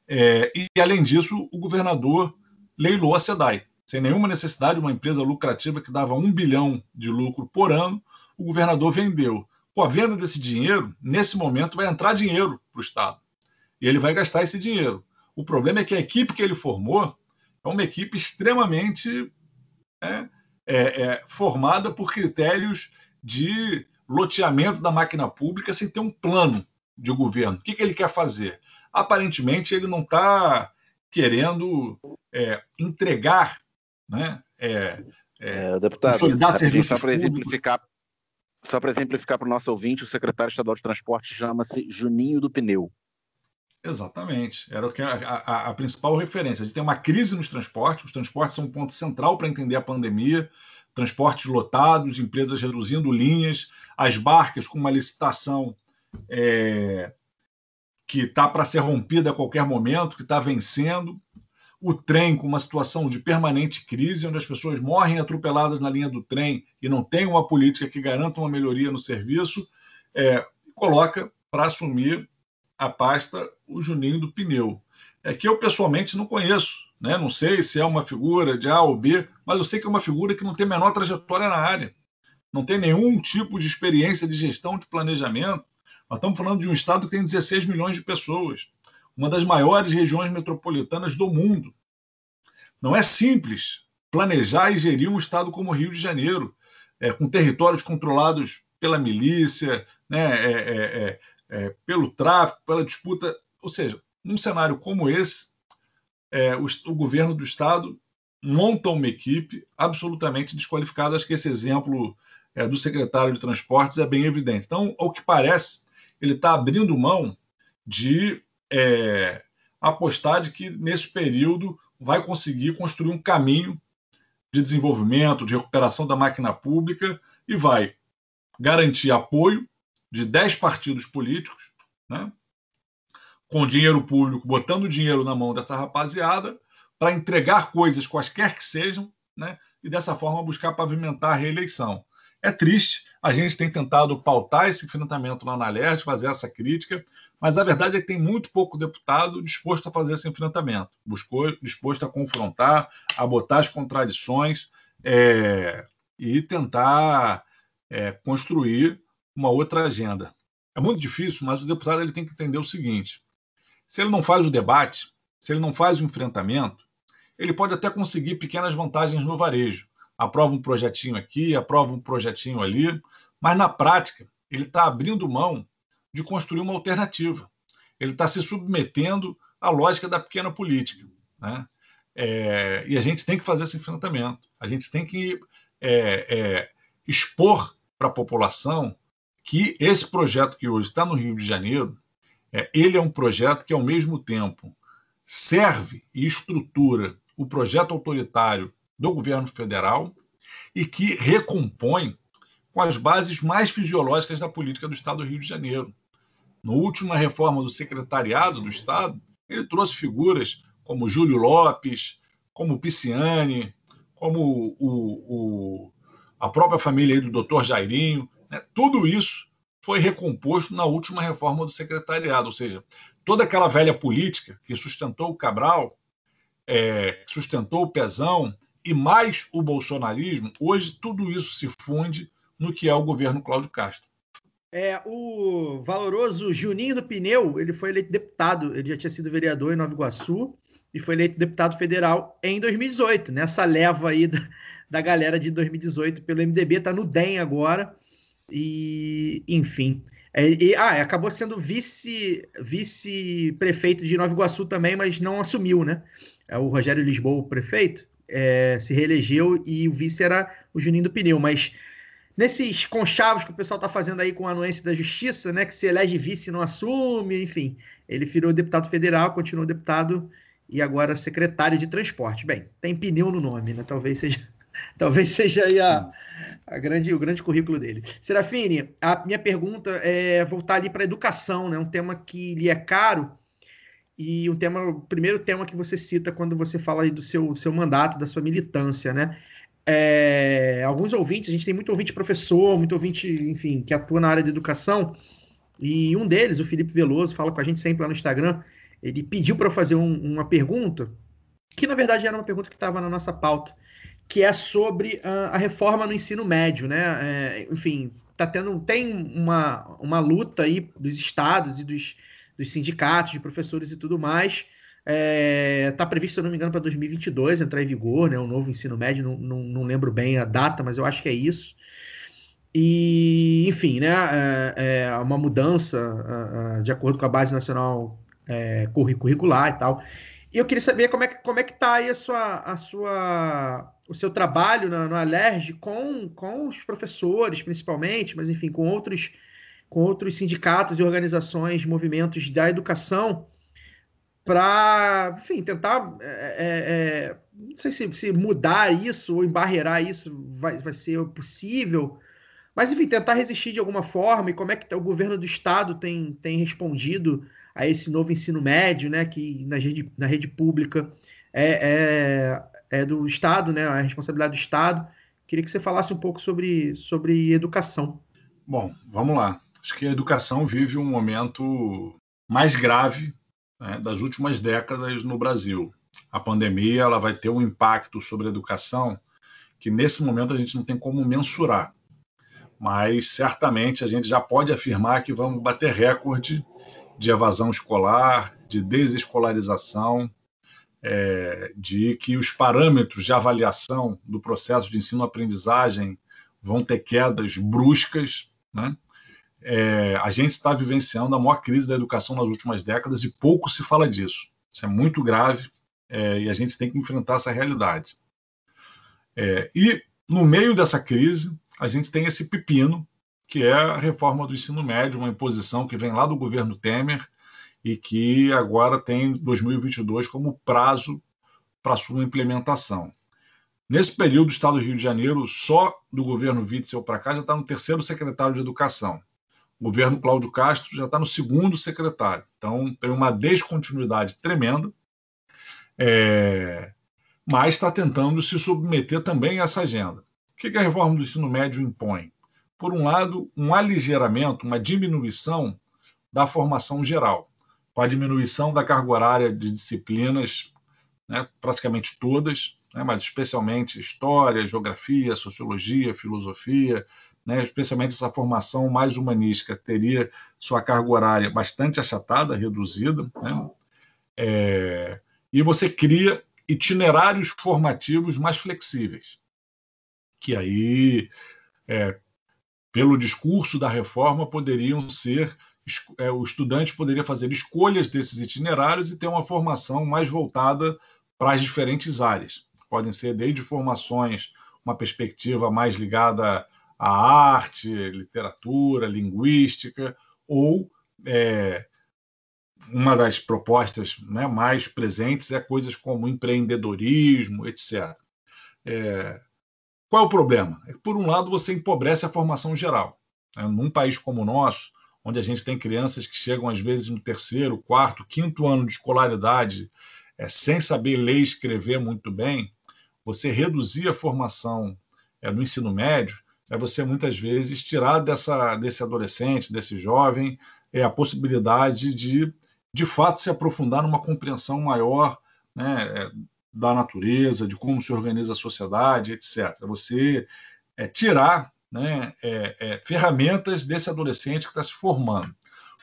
É, e, além disso, o governador leilou a SEDAI. Sem nenhuma necessidade, uma empresa lucrativa que dava um bilhão de lucro por ano, o governador vendeu. Com a venda desse dinheiro, nesse momento, vai entrar dinheiro para o Estado. E ele vai gastar esse dinheiro. O problema é que a equipe que ele formou é uma equipe extremamente é, é, é, formada por critérios de loteamento da máquina pública sem ter um plano de governo. O que, que ele quer fazer? Aparentemente, ele não está querendo é, entregar, né? É, é, deputado, consolidar serviços só para exemplificar, só para exemplificar para o nosso ouvinte, o secretário estadual de transporte chama-se Juninho do Pneu. Exatamente. Era o que a, a, a, principal referência. A gente tem uma crise nos transportes, os transportes são um ponto central para entender a pandemia. Transportes lotados, empresas reduzindo linhas, as barcas com uma licitação é, que está para ser rompida a qualquer momento, que está vencendo. O trem com uma situação de permanente crise, onde as pessoas morrem atropeladas na linha do trem e não tem uma política que garanta uma melhoria no serviço, é, coloca para assumir a pasta o Juninho do Pneu. É que eu pessoalmente não conheço, né? não sei se é uma figura de A ou B, mas eu sei que é uma figura que não tem a menor trajetória na área, não tem nenhum tipo de experiência de gestão de planejamento. Nós estamos falando de um estado que tem 16 milhões de pessoas, uma das maiores regiões metropolitanas do mundo. Não é simples planejar e gerir um estado como o Rio de Janeiro, é, com territórios controlados pela milícia, né, é, é, é é, pelo tráfico, pela disputa. Ou seja, num cenário como esse, é, o, o, governo do Estado monta uma equipe absolutamente desqualificada. Acho que esse exemplo do secretário de Transportes é bem evidente. Então, ao que parece, ele está abrindo mão de é, apostar de que, nesse período, vai conseguir construir um caminho de desenvolvimento, de recuperação da máquina pública e vai garantir apoio de 10 partidos políticos, né, com dinheiro público, botando dinheiro na mão dessa rapaziada para entregar coisas quaisquer que sejam, né, e dessa forma buscar pavimentar a reeleição. É triste, a gente tem tentado pautar esse enfrentamento na LERJ, fazer essa crítica, mas a verdade é que tem muito pouco deputado disposto a fazer esse enfrentamento, buscou, disposto a confrontar, a botar as contradições. É, e tentar é, construir uma outra agenda. É muito difícil, mas o deputado ele tem que entender o seguinte: se ele não faz o debate, se ele não faz o enfrentamento, ele pode até conseguir pequenas vantagens no varejo. Aprova um projetinho aqui, aprova um projetinho ali, mas na prática ele está abrindo mão de construir uma alternativa. Ele está se submetendo à lógica da pequena política. Né? É, e a gente tem que fazer esse enfrentamento. A gente tem que é, é, expor para a população que esse projeto que hoje está no Rio de Janeiro, é, ele é um projeto que, ao mesmo tempo, serve e estrutura o projeto autoritário do governo federal e que recompõe com as bases mais fisiológicas da política do Estado do Rio de Janeiro. Na última reforma do secretariado do Estado, ele trouxe figuras como Júlio Lopes, como Pisciani, como o, o, a própria família do doutor Jairinho. Né? Tudo isso foi recomposto na última reforma do secretariado, ou seja, toda aquela velha política que sustentou o Cabral, é, sustentou o Pezão e mais o bolsonarismo, hoje tudo isso se funde no que é o governo Cláudio Castro. É, o valoroso Juninho do Pneu, ele foi eleito deputado, ele já tinha sido vereador em Nova Iguaçu e foi eleito deputado federal em 2018, nessa leva aí da, da galera de 2018 pelo MDB, tá no DEM agora, e enfim. É, e, ah, acabou sendo vice, vice-prefeito de Nova Iguaçu também, mas não assumiu, né? É o Rogério Lisboa, o prefeito, é, se reelegeu e o vice era o Juninho do Pneu, mas nesses conchavos que o pessoal está fazendo aí com a anuência da justiça, né, que se elege vice e não assume, enfim, ele virou deputado federal, continuou deputado e agora secretário de transporte. Bem, tem pneu no nome, né? Talvez seja Talvez seja aí a, a, grande, o grande currículo dele. Serafine, a minha pergunta é voltar ali para a educação, né? Um tema que lhe é caro e um tema, o primeiro tema que você cita quando você fala aí do seu, seu mandato, da sua militância, né? É, alguns ouvintes, a gente tem muito ouvinte professor, muito ouvinte, enfim, que atua na área de educação, e um deles, o Felipe Veloso, fala com a gente sempre lá no Instagram, ele pediu para eu fazer um, uma pergunta, que na verdade era uma pergunta que estava na nossa pauta, que é sobre uh, a reforma no ensino médio, né? É, enfim, tá tendo, tem uma, uma luta aí dos estados e dos, dos sindicatos de professores e tudo mais. Está é, tá previsto, se eu não me engano, para 2022 entrar em vigor, né? O novo ensino médio, não, não, não, lembro bem a data, mas eu acho que é isso. E, enfim, né? É, é uma mudança de acordo com a base nacional é, curricular e tal. E eu queria saber como é que, como é que tá aí a sua, a sua o seu trabalho no, no Alerj com, com os professores, principalmente, mas enfim, com outros, com outros sindicatos e organizações, movimentos da educação, para, enfim, tentar, é, é, é, não sei se, se, mudar isso ou embarrear isso vai, vai ser possível, mas, enfim, tentar resistir de alguma forma e como é que o governo do Estado tem, tem respondido a esse novo ensino médio, né, que na rede, na rede pública é, é é do Estado, né, a responsabilidade do Estado. Queria que você falasse um pouco sobre, sobre educação. Bom, vamos lá. Acho que a educação vive um momento mais grave né, das últimas décadas no Brasil. A pandemia ela vai ter um impacto sobre a educação que nesse momento a gente não tem como mensurar. Mas certamente a gente já pode afirmar que vamos bater recorde de evasão escolar, de desescolarização, é, de que os parâmetros de avaliação do processo de ensino-aprendizagem vão ter quedas bruscas. Né? É, a gente está vivenciando a maior crise da educação nas últimas décadas e pouco se fala disso. Isso é muito grave é, e a gente tem que enfrentar essa realidade. É, e, no meio dessa crise, a gente tem esse pepino, que é a reforma do ensino médio, uma imposição que vem lá do governo Temer e que agora tem 2022 como prazo para sua implementação. Nesse período, o Estado do Rio de Janeiro, só do governo Witzel para cá, já está no terceiro secretário de Educação. O governo Cláudio Castro já está no segundo secretário. Então, tem uma descontinuidade tremenda, é... mas está tentando se submeter também a essa agenda. O que a reforma do ensino médio impõe? Por um lado, um aligeiramento, uma diminuição da formação geral com a diminuição da carga horária de disciplinas, né, praticamente todas, né, mas especialmente história, geografia, sociologia, filosofia, né, especialmente essa formação mais humanística, teria sua carga horária bastante achatada, reduzida, né, é, e você cria itinerários formativos mais flexíveis, que aí, é, pelo discurso da reforma, poderiam ser é, o estudante poderia fazer escolhas desses itinerários e ter uma formação mais voltada para as diferentes áreas. Podem ser desde formações, uma perspectiva mais ligada à arte, literatura, linguística, ou é, uma das propostas né, mais presentes é coisas como empreendedorismo, etc. É, qual é o problema? É por um lado, você empobrece a formação geral. Né? Num país como o nosso, onde a gente tem crianças que chegam, às vezes, no terceiro, quarto, quinto ano de escolaridade, é, sem saber ler e escrever muito bem, você reduzir a formação é, no ensino médio é você, muitas vezes, tirar dessa, desse adolescente, desse jovem, é, a possibilidade de de fato se aprofundar numa compreensão maior né, é, da natureza, de como se organiza a sociedade, etc. Você é, tirar né, é, é, ferramentas desse adolescente que está se formando.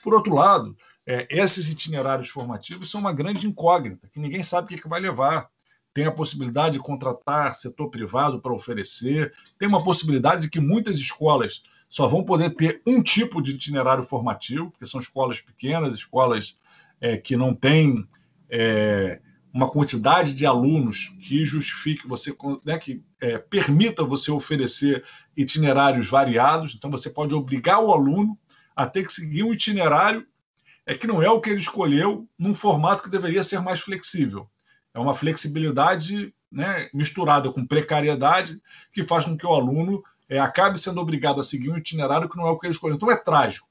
Por outro lado, é, esses itinerários formativos são uma grande incógnita, que ninguém sabe o que, que vai levar. Tem a possibilidade de contratar setor privado para oferecer, tem uma possibilidade de que muitas escolas só vão poder ter um tipo de itinerário formativo, porque são escolas pequenas, escolas é, que não têm é, uma quantidade de alunos que justifique você, né, que é, permita você oferecer itinerários variados. Então, você pode obrigar o aluno a ter que seguir um itinerário é que não é o que ele escolheu num formato que deveria ser mais flexível. É uma flexibilidade né, misturada com precariedade que faz com que o aluno é, acabe sendo obrigado a seguir um itinerário que não é o que ele escolheu. Então é trágico.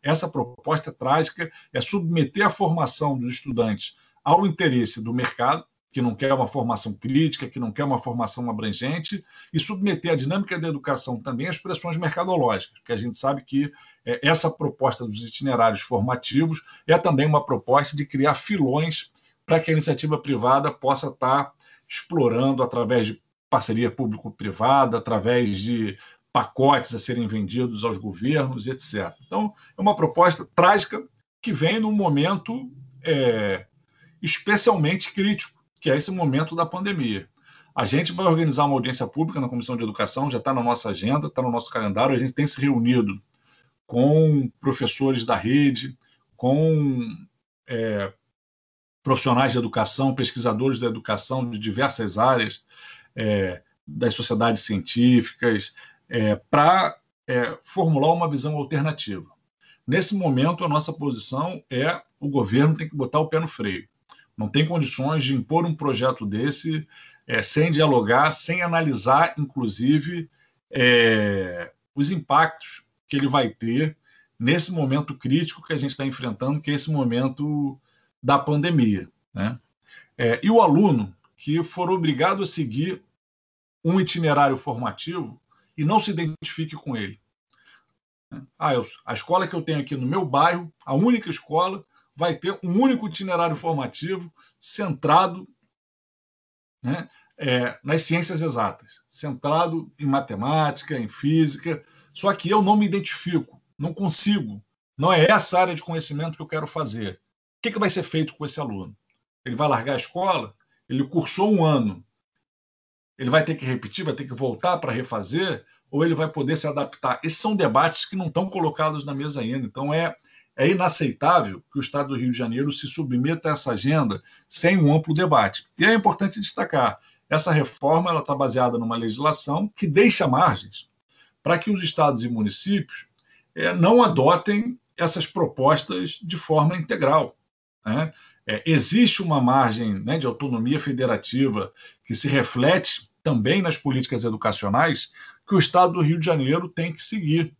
Essa proposta é trágica, é submeter a formação dos estudantes ao interesse do mercado, que não quer uma formação crítica, que não quer uma formação abrangente, e submeter a dinâmica da educação também às pressões mercadológicas, porque a gente sabe que é, essa proposta dos itinerários formativos é também uma proposta de criar filões para que a iniciativa privada possa estar explorando através de parceria público-privada, através de pacotes a serem vendidos aos governos, etc. Então, é uma proposta trágica que vem num momento é, especialmente crítico, que é esse momento da pandemia. A gente vai organizar uma audiência pública na Comissão de Educação, já está na nossa agenda, está no nosso calendário. A gente tem se reunido com professores da rede, com é, profissionais de educação, pesquisadores da educação de diversas áreas, é, das sociedades científicas, é, para é, formular uma visão alternativa. Nesse momento, a nossa posição é o governo tem que botar o pé no freio. Não tem condições de impor um projeto desse é, sem dialogar, sem analisar, inclusive, é, os impactos que ele vai ter nesse momento crítico que a gente está enfrentando, que é esse momento da pandemia. Né? É, e o aluno que for obrigado a seguir um itinerário formativo e não se identifique com ele. Ah, eu, a escola que eu tenho aqui no meu bairro, a única escola, vai ter um único itinerário formativo centrado né, é, nas ciências exatas, centrado em matemática, em física. Só que eu não me identifico, não consigo. Não é essa área de conhecimento que eu quero fazer. Que, que vai ser feito com esse aluno? Ele vai largar a escola? Ele cursou um ano, ele vai ter que repetir, vai ter que voltar para refazer, ou ele vai poder se adaptar? Esses são debates que não estão colocados na mesa ainda. Então, é, é inaceitável que o Estado do Rio de Janeiro se submeta a essa agenda sem um amplo debate. E é importante destacar: essa reforma está baseada numa legislação que deixa margens para que os estados e municípios é, não adotem essas propostas de forma integral. Né? É, existe uma margem né, de autonomia federativa que se reflete também nas políticas educacionais que o Estado do Rio de Janeiro tem que seguir.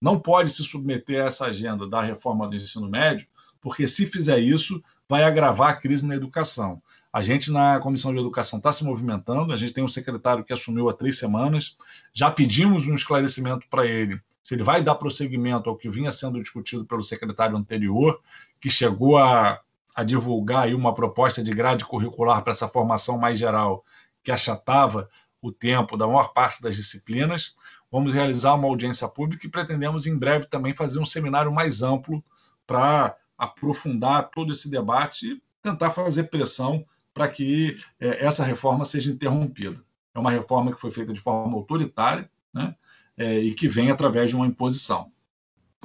Não pode se submeter a essa agenda da reforma do ensino médio, porque se fizer isso, vai agravar a crise na educação. A gente, na Comissão de Educação, está se movimentando, a gente tem um secretário que assumiu há três semanas, já pedimos um esclarecimento para ele, se ele vai dar prosseguimento ao que vinha sendo discutido pelo secretário anterior, que chegou a a divulgar aí uma proposta de grade curricular para essa formação mais geral, que achatava o tempo da maior parte das disciplinas. Vamos realizar uma audiência pública e pretendemos em breve também fazer um seminário mais amplo para aprofundar todo esse debate e tentar fazer pressão para que é, essa reforma seja interrompida. É uma reforma que foi feita de forma autoritária né, é, e que vem através de uma imposição.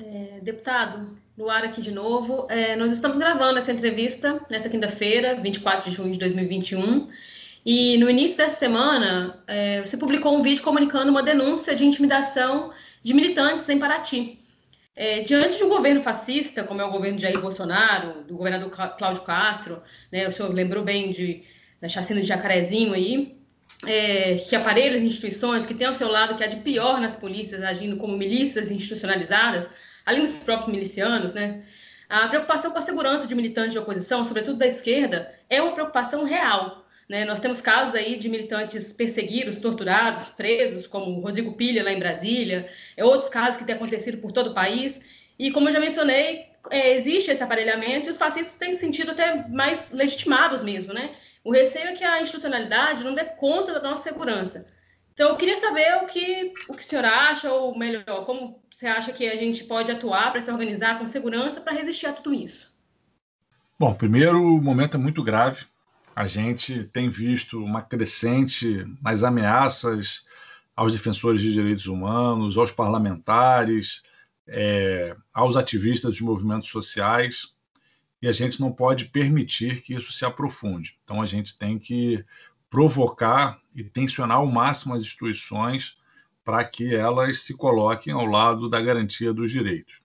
É, deputado, Luar aqui de novo. É, nós estamos gravando essa entrevista nessa quinta-feira, 24 de junho de 2021. E no início dessa semana, é, você publicou um vídeo comunicando uma denúncia de intimidação de militantes em Paraty. É, diante de um governo fascista, como é o governo de Jair Bolsonaro, do governador Cláudio Castro, né, o senhor lembrou bem de, da chacina de Jacarezinho aí, é, que aparelhos instituições que têm ao seu lado que há de pior nas polícias, agindo como milícias institucionalizadas, além dos próprios milicianos, né? A preocupação com a segurança de militantes de oposição, sobretudo da esquerda, é uma preocupação real. Né? Nós temos casos aí de militantes perseguidos, torturados, presos, como Rodrigo Pilha lá em Brasília, é outros casos que têm acontecido por todo o país. E como eu já mencionei, é, existe esse aparelhamento e os fascistas têm sentido até mais legitimados mesmo, né? O receio é que a institucionalidade não dê conta da nossa segurança. Então, eu queria saber o que, o que o senhor acha, ou melhor, como você acha que a gente pode atuar para se organizar com segurança para resistir a tudo isso? Bom, primeiro, o momento é muito grave. A gente tem visto uma crescente nas ameaças aos defensores de direitos humanos, aos parlamentares, é, aos ativistas dos movimentos sociais, e a gente não pode permitir que isso se aprofunde. Então, a gente tem que provocar e tensionar ao máximo as instituições para que elas se coloquem ao lado da garantia dos direitos.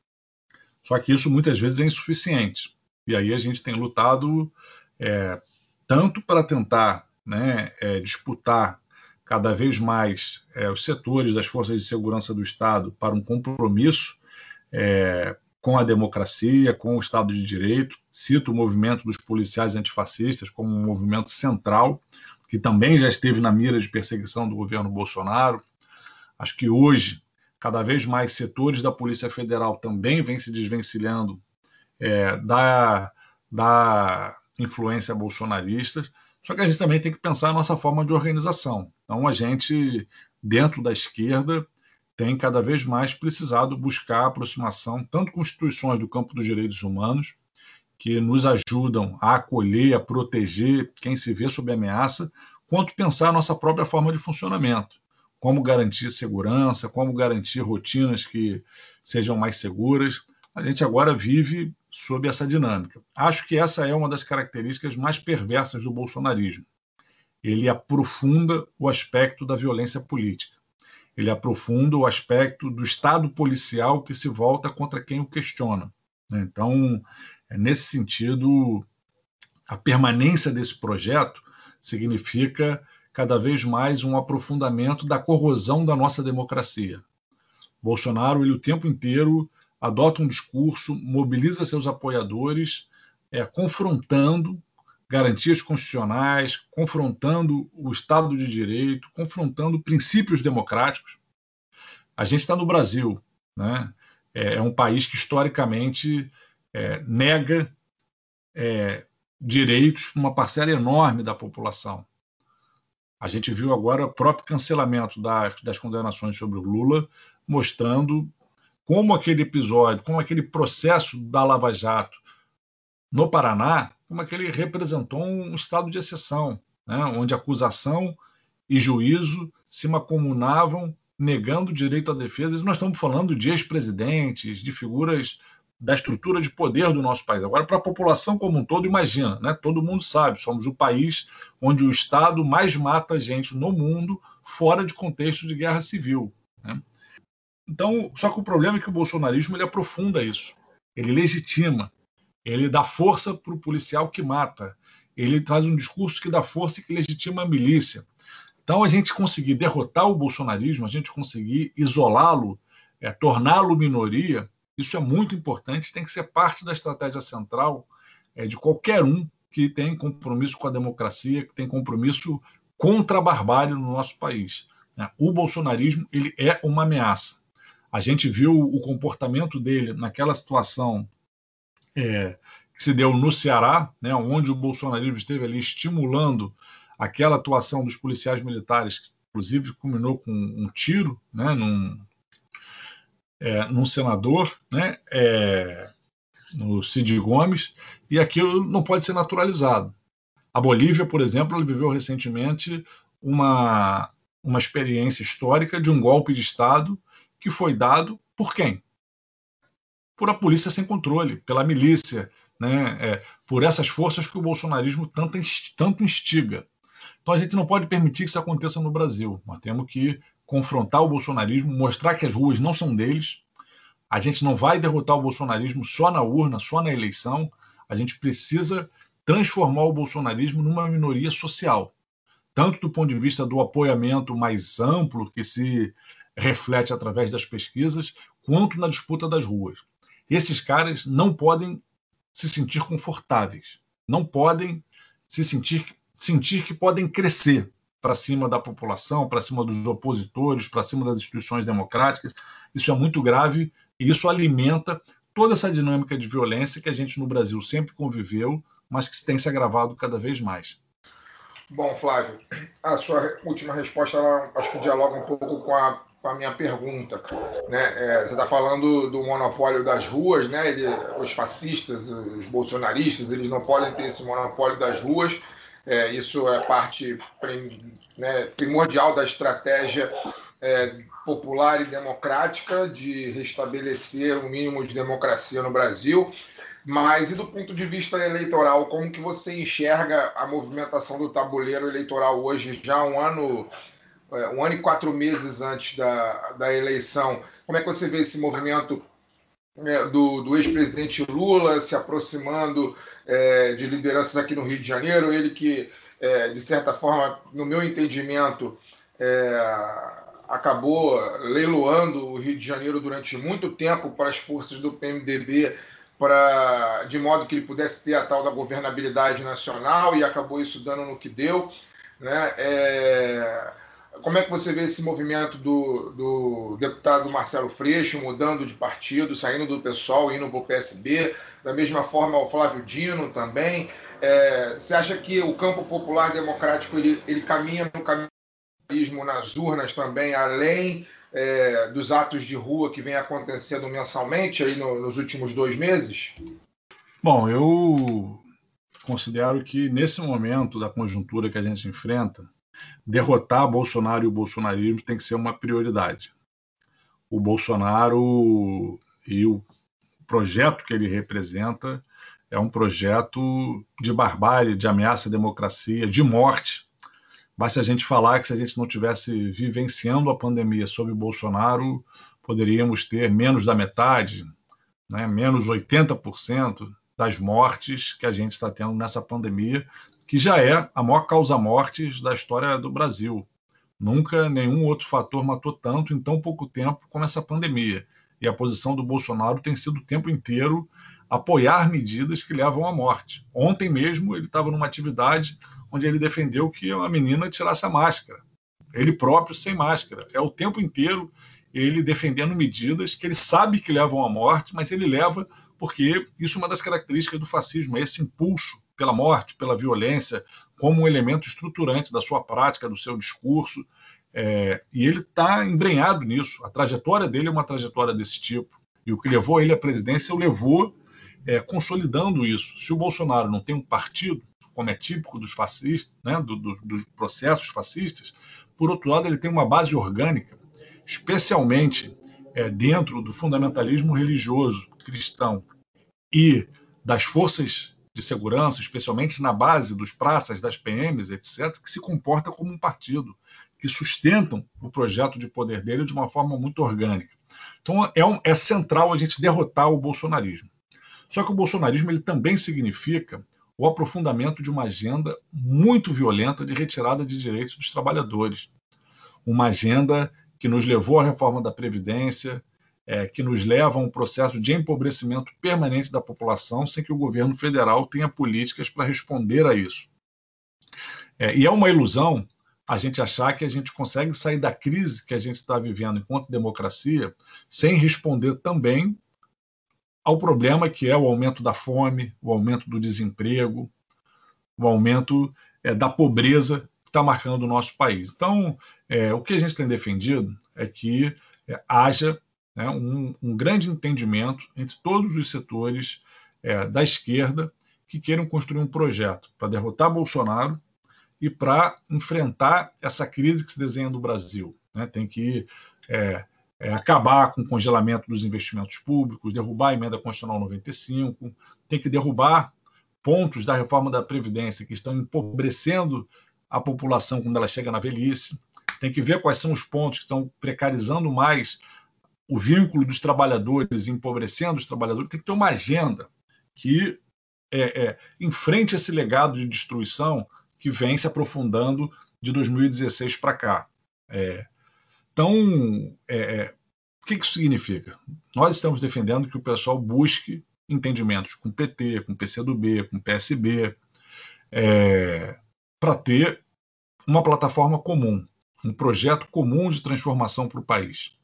Só que isso muitas vezes é insuficiente. E aí a gente tem lutado é, tanto para tentar né, é, disputar cada vez mais é, os setores das forças de segurança do Estado para um compromisso é, com a democracia, com o Estado de Direito. Cito o movimento dos policiais antifascistas como um movimento central que também já esteve na mira de perseguição do governo Bolsonaro. Acho que hoje, cada vez mais setores da Polícia Federal também vêm se desvencilhando é, da, da influência bolsonarista. Só que a gente também tem que pensar a nossa forma de organização. Então, a gente, dentro da esquerda, tem cada vez mais precisado buscar aproximação tanto com instituições do campo dos direitos humanos, que nos ajudam a acolher, a proteger quem se vê sob ameaça, quanto pensar nossa própria forma de funcionamento. Como garantir segurança, como garantir rotinas que sejam mais seguras. A gente agora vive sob essa dinâmica. Acho que essa é uma das características mais perversas do bolsonarismo. Ele aprofunda o aspecto da violência política. Ele aprofunda o aspecto do Estado policial que se volta contra quem o questiona. Então, é, nesse sentido, a permanência desse projeto significa cada vez mais um aprofundamento da corrosão da nossa democracia. Bolsonaro, ele o tempo inteiro adota um discurso, mobiliza seus apoiadores, é, confrontando garantias constitucionais, confrontando o Estado de Direito, confrontando princípios democráticos. A gente está no Brasil, né? É, é um país que historicamente é, nega é, direitos para uma parcela enorme da população. A gente viu agora o próprio cancelamento das, das condenações sobre o Lula, mostrando como aquele episódio, como aquele processo da Lava Jato no Paraná, como aquele representou um estado de exceção, né, onde acusação e juízo se macomunavam negando o direito à defesa. Nós estamos falando de ex-presidentes, de figuras da estrutura de poder do nosso país. Agora, para a população como um todo, imagina, né? todo mundo sabe, somos o país onde o Estado mais mata gente no mundo fora de contexto de guerra civil. Né? Então, só que o problema é que o bolsonarismo ele aprofunda isso, ele legitima, ele dá força para o policial que mata, ele traz um discurso que dá força e que legitima a milícia. Então, a gente conseguir derrotar o bolsonarismo, a gente conseguir isolá-lo, é, torná-lo minoria, isso é muito importante, tem que ser parte da estratégia central é, de qualquer um que tem compromisso com a democracia, que tem compromisso contra a barbárie no nosso país. Né? O bolsonarismo ele é uma ameaça. A gente viu o comportamento dele naquela situação é, que se deu no Ceará, né, onde o bolsonarismo esteve ali estimulando aquela atuação dos policiais militares, que inclusive culminou com um tiro né, num, é, num senador, né, é, no Cid Gomes, e aquilo não pode ser naturalizado. A Bolívia, por exemplo, viveu recentemente uma, uma experiência histórica de um golpe de Estado que foi dado por quem? Por a polícia sem controle, pela milícia, né? É, por essas forças que o bolsonarismo tanto, tanto instiga. Então a gente não pode permitir que isso aconteça no Brasil. Nós temos que confrontar o bolsonarismo, mostrar que as ruas não são deles. A gente não vai derrotar o bolsonarismo só na urna, só na eleição. A gente precisa transformar o bolsonarismo numa minoria social, tanto do ponto de vista do apoiamento mais amplo que se reflete através das pesquisas, quanto na disputa das ruas. Esses caras não podem se sentir confortáveis, não podem se sentir sentir que podem crescer para cima da população, para cima dos opositores, para cima das instituições democráticas. Isso é muito grave e isso alimenta toda essa dinâmica de violência que a gente no Brasil sempre conviveu, mas que tem se agravado cada vez mais. Bom, Flávio, a sua última resposta ela, acho que dialoga um pouco com a, com a minha pergunta. Né? É, você está falando do monopólio das ruas, né? Ele, os fascistas, os bolsonaristas, eles não podem ter esse monopólio das ruas. É, isso é parte prim, né, primordial da estratégia é, popular e democrática de restabelecer um mínimo de democracia no Brasil. Mas e do ponto de vista eleitoral, como que você enxerga a movimentação do tabuleiro eleitoral hoje, já um ano, um ano e quatro meses antes da, da eleição? Como é que você vê esse movimento é, do, do ex-presidente Lula se aproximando é, de lideranças aqui no Rio de Janeiro? Ele que, é, de certa forma, no meu entendimento, é, acabou leiloando o Rio de Janeiro durante muito tempo para as forças do PMDB para de modo que ele pudesse ter a tal da governabilidade nacional e acabou isso dando no que deu. Né? É... Como é que você vê esse movimento do, do deputado Marcelo Freixo mudando de partido, saindo do PSOL, indo para o PSB? Da mesma forma, o Flávio Dino também. É... Você acha que o campo popular democrático ele, ele caminha no caminho nas urnas também, além é, dos atos de rua que vem acontecendo mensalmente aí no, nos últimos dois meses? Bom, eu considero que nesse momento da conjuntura que a gente enfrenta, derrotar Bolsonaro e o bolsonarismo tem que ser uma prioridade. O Bolsonaro e o projeto que ele representa é um projeto de barbárie, de ameaça à democracia, de morte Basta a gente falar que se a gente não tivesse vivenciando a pandemia sob Bolsonaro, poderíamos ter menos da metade, né, menos 80% das mortes que a gente está tendo nessa pandemia, que já é a maior causa mortes da história do Brasil. Nunca nenhum outro fator matou tanto em tão pouco tempo como essa pandemia. E a posição do Bolsonaro tem sido o tempo inteiro apoiar medidas que levam à morte. Ontem mesmo ele estava numa atividade onde ele defendeu que a menina tirasse a máscara. Ele próprio sem máscara. É o tempo inteiro ele defendendo medidas que ele sabe que levam à morte, mas ele leva porque isso é uma das características do fascismo, é esse impulso pela morte, pela violência, como um elemento estruturante da sua prática, do seu discurso. É, e ele está embrenhado nisso. A trajetória dele é uma trajetória desse tipo. E o que levou ele à presidência o levou é, consolidando isso. Se o Bolsonaro não tem um partido, como é típico dos fascistas, né, do, do, dos processos fascistas, por outro lado, ele tem uma base orgânica, especialmente é, dentro do fundamentalismo religioso cristão e das forças de segurança, especialmente na base dos praças, das PMs, etc., que se comporta como um partido, que sustentam o projeto de poder dele de uma forma muito orgânica. Então, é, um, é central a gente derrotar o bolsonarismo. Só que o bolsonarismo ele também significa o aprofundamento de uma agenda muito violenta de retirada de direitos dos trabalhadores. Uma agenda que nos levou à reforma da Previdência, é, que nos leva a um processo de empobrecimento permanente da população, sem que o governo federal tenha políticas para responder a isso. É, e é uma ilusão a gente achar que a gente consegue sair da crise que a gente está vivendo enquanto democracia sem responder também ao problema que é o aumento da fome, o aumento do desemprego, o aumento é, da pobreza que está marcando o nosso país. Então, é, o que a gente tem defendido é que é, haja né, um, um, grande entendimento entre todos os setores é, da esquerda que queiram construir um projeto para derrotar Bolsonaro e para enfrentar essa crise que se desenha no Brasil. Né? Tem que é, é, acabar com o congelamento dos investimentos públicos, derrubar a emenda constitucional 95, tem que derrubar pontos da reforma da Previdência que estão empobrecendo a população quando ela chega na velhice, tem que ver quais são os pontos que estão precarizando mais o vínculo dos trabalhadores, empobrecendo os trabalhadores, tem que ter uma agenda que é, é, enfrente esse legado de destruição que vem se aprofundando de 2016 para cá. É, então, é, é, o que isso significa? Nós estamos defendendo que o pessoal busque entendimentos com PT, com PCdoB, com PSB, é, para ter uma plataforma comum, um projeto comum de transformação para o país,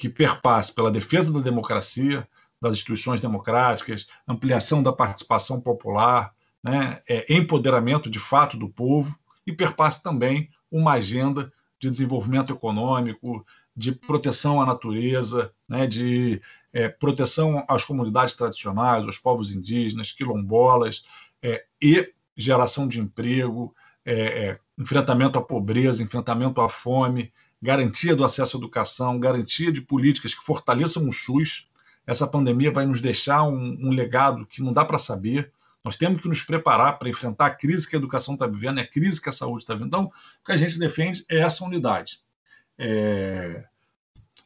que perpasse pela defesa da democracia, das instituições democráticas, ampliação da participação popular, né, é, empoderamento de fato do povo e perpasse também uma agenda de desenvolvimento econômico, de proteção à natureza, né, de é, proteção às comunidades tradicionais, aos povos indígenas, quilombolas, é, e geração de emprego, é, é, enfrentamento à pobreza, enfrentamento à fome, garantia do acesso à educação, garantia de políticas que fortaleçam o SUS. Essa pandemia vai nos deixar um, um legado que não dá para saber. Nós temos que nos preparar para enfrentar a crise que a educação está vivendo, é a crise que a saúde está vivendo. Então, o que a gente defende é essa unidade. É...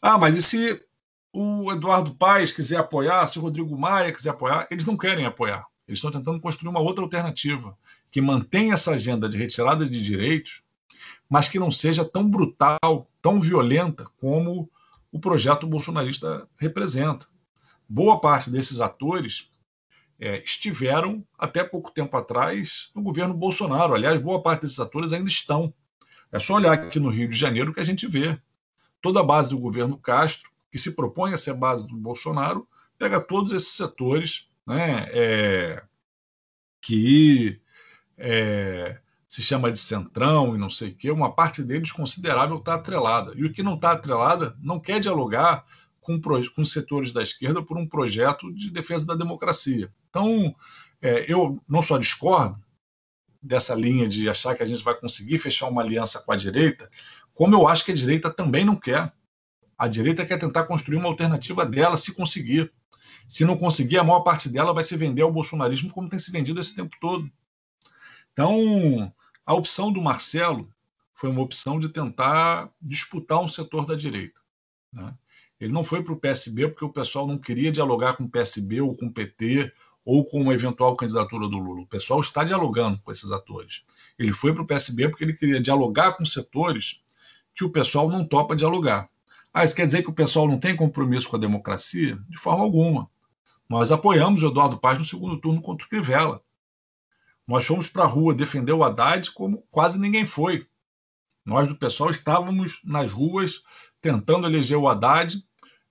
Ah, mas e se o Eduardo Paes quiser apoiar, se o Rodrigo Maia quiser apoiar? Eles não querem apoiar. Eles estão tentando construir uma outra alternativa que mantenha essa agenda de retirada de direitos, mas que não seja tão brutal, tão violenta como o projeto bolsonarista representa. Boa parte desses atores é, estiveram até pouco tempo atrás no governo Bolsonaro. Aliás, boa parte desses atores ainda estão. É só olhar aqui no Rio de Janeiro que a gente vê. Toda a base do governo Castro, que se propõe a ser base do Bolsonaro, pega todos esses setores né, é, que é, se chama de centrão e não sei o quê, uma parte deles considerável está atrelada. E o que não está atrelada não quer dialogar com, com setores da esquerda por um projeto de defesa da democracia. Então, é, eu não só discordo dessa linha de achar que a gente vai conseguir fechar uma aliança com a direita, como eu acho que a direita também não quer. A direita quer tentar construir uma alternativa dela, se conseguir. Se não conseguir, a maior parte dela vai se vender ao bolsonarismo como tem se vendido esse tempo todo. Então, a opção do Marcelo foi uma opção de tentar disputar um setor da direita. Né? Ele não foi para o PSB porque o pessoal não queria dialogar com o PSB ou com o PT ou com uma eventual candidatura do Lula. O pessoal está dialogando com esses atores. Ele foi para o PSB porque ele queria dialogar com setores que o pessoal não topa dialogar. Ah, isso quer dizer que o pessoal não tem compromisso com a democracia? De forma alguma. Nós apoiamos o Eduardo Paz no segundo turno contra o Crivella. Nós fomos para a rua defender o Haddad como quase ninguém foi. Nós do pessoal estávamos nas ruas tentando eleger o Haddad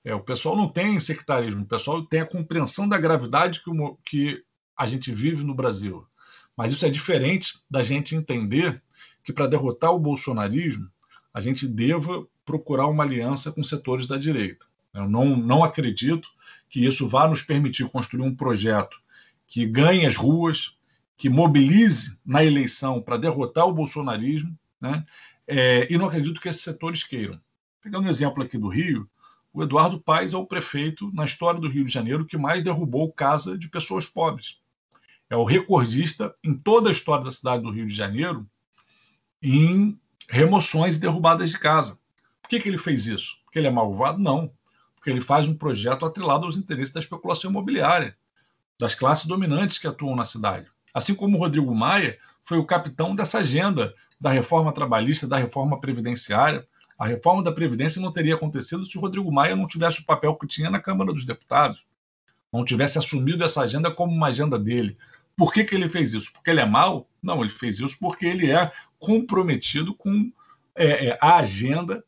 é, o pessoal não tem sectarismo, o pessoal tem a compreensão da gravidade que, o, que a gente vive no Brasil. Mas isso é diferente da gente entender que para derrotar o bolsonarismo, a gente deva procurar uma aliança com setores da direita. Eu não, não acredito que isso vá nos permitir construir um projeto que ganhe as ruas, que mobilize na eleição para derrotar o bolsonarismo, né? É, e não acredito que esses setores queiram. Pegando um exemplo aqui do Rio, o Eduardo Paes é o prefeito na história do Rio de Janeiro que mais derrubou casa de pessoas pobres. É o recordista em toda a história da cidade do Rio de Janeiro em remoções e derrubadas de casa. Por que, que ele fez isso? Porque ele é malvado? Não. Porque ele faz um projeto atrelado aos interesses da especulação imobiliária, das classes dominantes que atuam na cidade. Assim como o Rodrigo Maia foi o capitão dessa agenda da reforma trabalhista, da reforma previdenciária, a reforma da Previdência não teria acontecido se o Rodrigo Maia não tivesse o papel que tinha na Câmara dos Deputados, não tivesse assumido essa agenda como uma agenda dele. Por que, que ele fez isso? Porque ele é mau? Não, ele fez isso porque ele é comprometido com é, é, a agenda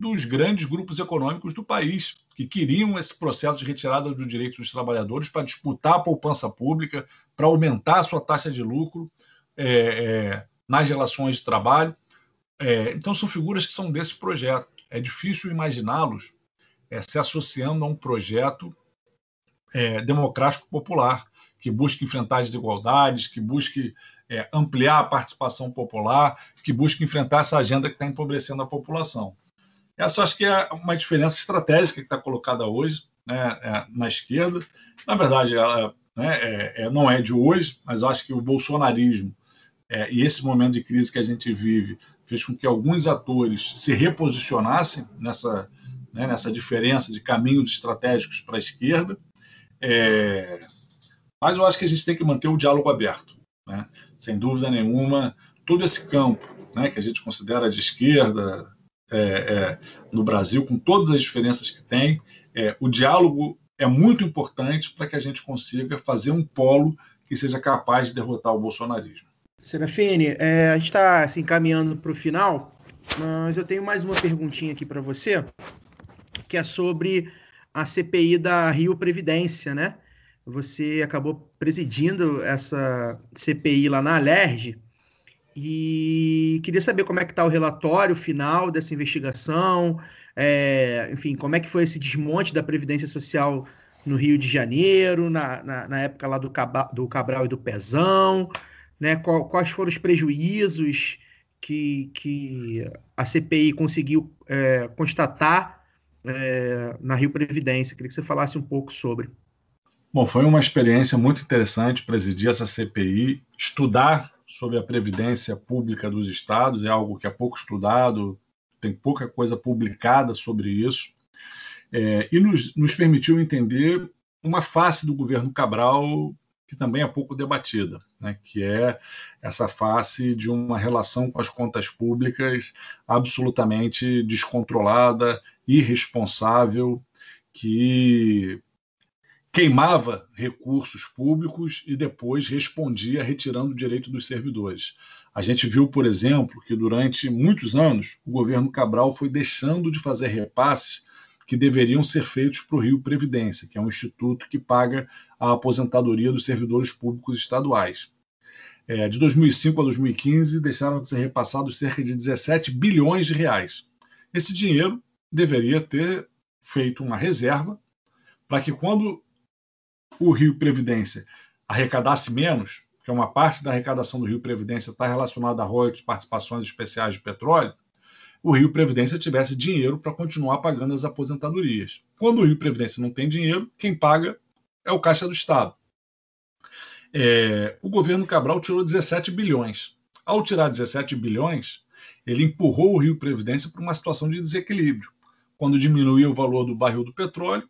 dos grandes grupos econômicos do país, que queriam esse processo de retirada dos direitos dos trabalhadores para disputar a poupança pública, para aumentar a sua taxa de lucro é, é nas relações de trabalho. É, então, são figuras que são desse projeto. É difícil imaginá-los é, se associando a um projeto é, democrático popular, que busque enfrentar desigualdades, que busque é, ampliar a participação popular, que busque enfrentar essa agenda que está empobrecendo a população. Essa acho que é uma diferença estratégica que está colocada hoje né, é, na esquerda. Na verdade, ela né, é, é, não é de hoje, mas acho que o bolsonarismo é, e esse momento de crise que a gente vive fez com que alguns atores se reposicionassem nessa, né, nessa diferença de caminhos estratégicos para a esquerda. É, mas eu acho que a gente tem que manter o diálogo aberto. Né? Sem dúvida nenhuma, todo esse campo né, que a gente considera de esquerda é, é, no Brasil, com todas as diferenças que tem, é, o diálogo é muito importante para que a gente consiga fazer um polo que seja capaz de derrotar o bolsonarismo. Serafine, é, a gente está assim, caminhando para o final, mas eu tenho mais uma perguntinha aqui para você, que é sobre a CPI da Rio Previdência, né? Você acabou presidindo essa CPI lá na Alerj e queria saber como é que está o relatório final dessa investigação, é, enfim, como é que foi esse desmonte da Previdência Social no Rio de Janeiro, na, na, na época lá do, Caba, do Cabral e do Pezão, né? Qual, quais foram os prejuízos que, que a CPI conseguiu é, constatar é, na Rio Previdência? Queria que você falasse um pouco sobre. Bom, foi uma experiência muito interessante presidir essa CPI, estudar sobre a previdência pública dos estados, é algo que é pouco estudado, tem pouca coisa publicada sobre isso, é, e nos, nos permitiu entender uma face do governo Cabral que também é pouco debatida, né, que é essa face de uma relação com as contas públicas absolutamente descontrolada, irresponsável, que queimava recursos públicos e depois respondia retirando o direito dos servidores. A gente viu, por exemplo, que durante muitos anos o governo Cabral foi deixando de fazer repasses que deveriam ser feitos para o Rio Previdência, que é um instituto que paga a aposentadoria dos servidores públicos estaduais. É, de 2005 a 2015, deixaram de ser repassados cerca de 17 bilhões de reais. Esse dinheiro deveria ter feito uma reserva para que, quando o Rio Previdência arrecadasse menos, que é uma parte da arrecadação do Rio Previdência está relacionada a royalties, participações especiais de petróleo, o Rio Previdência tivesse dinheiro para continuar pagando as aposentadorias. Quando o Rio Previdência não tem dinheiro, quem paga é o Caixa do Estado. É, o governo Cabral tirou 17 bilhões. Ao tirar 17 bilhões, ele empurrou o Rio Previdência para uma situação de desequilíbrio. Quando diminuía o valor do barril do petróleo,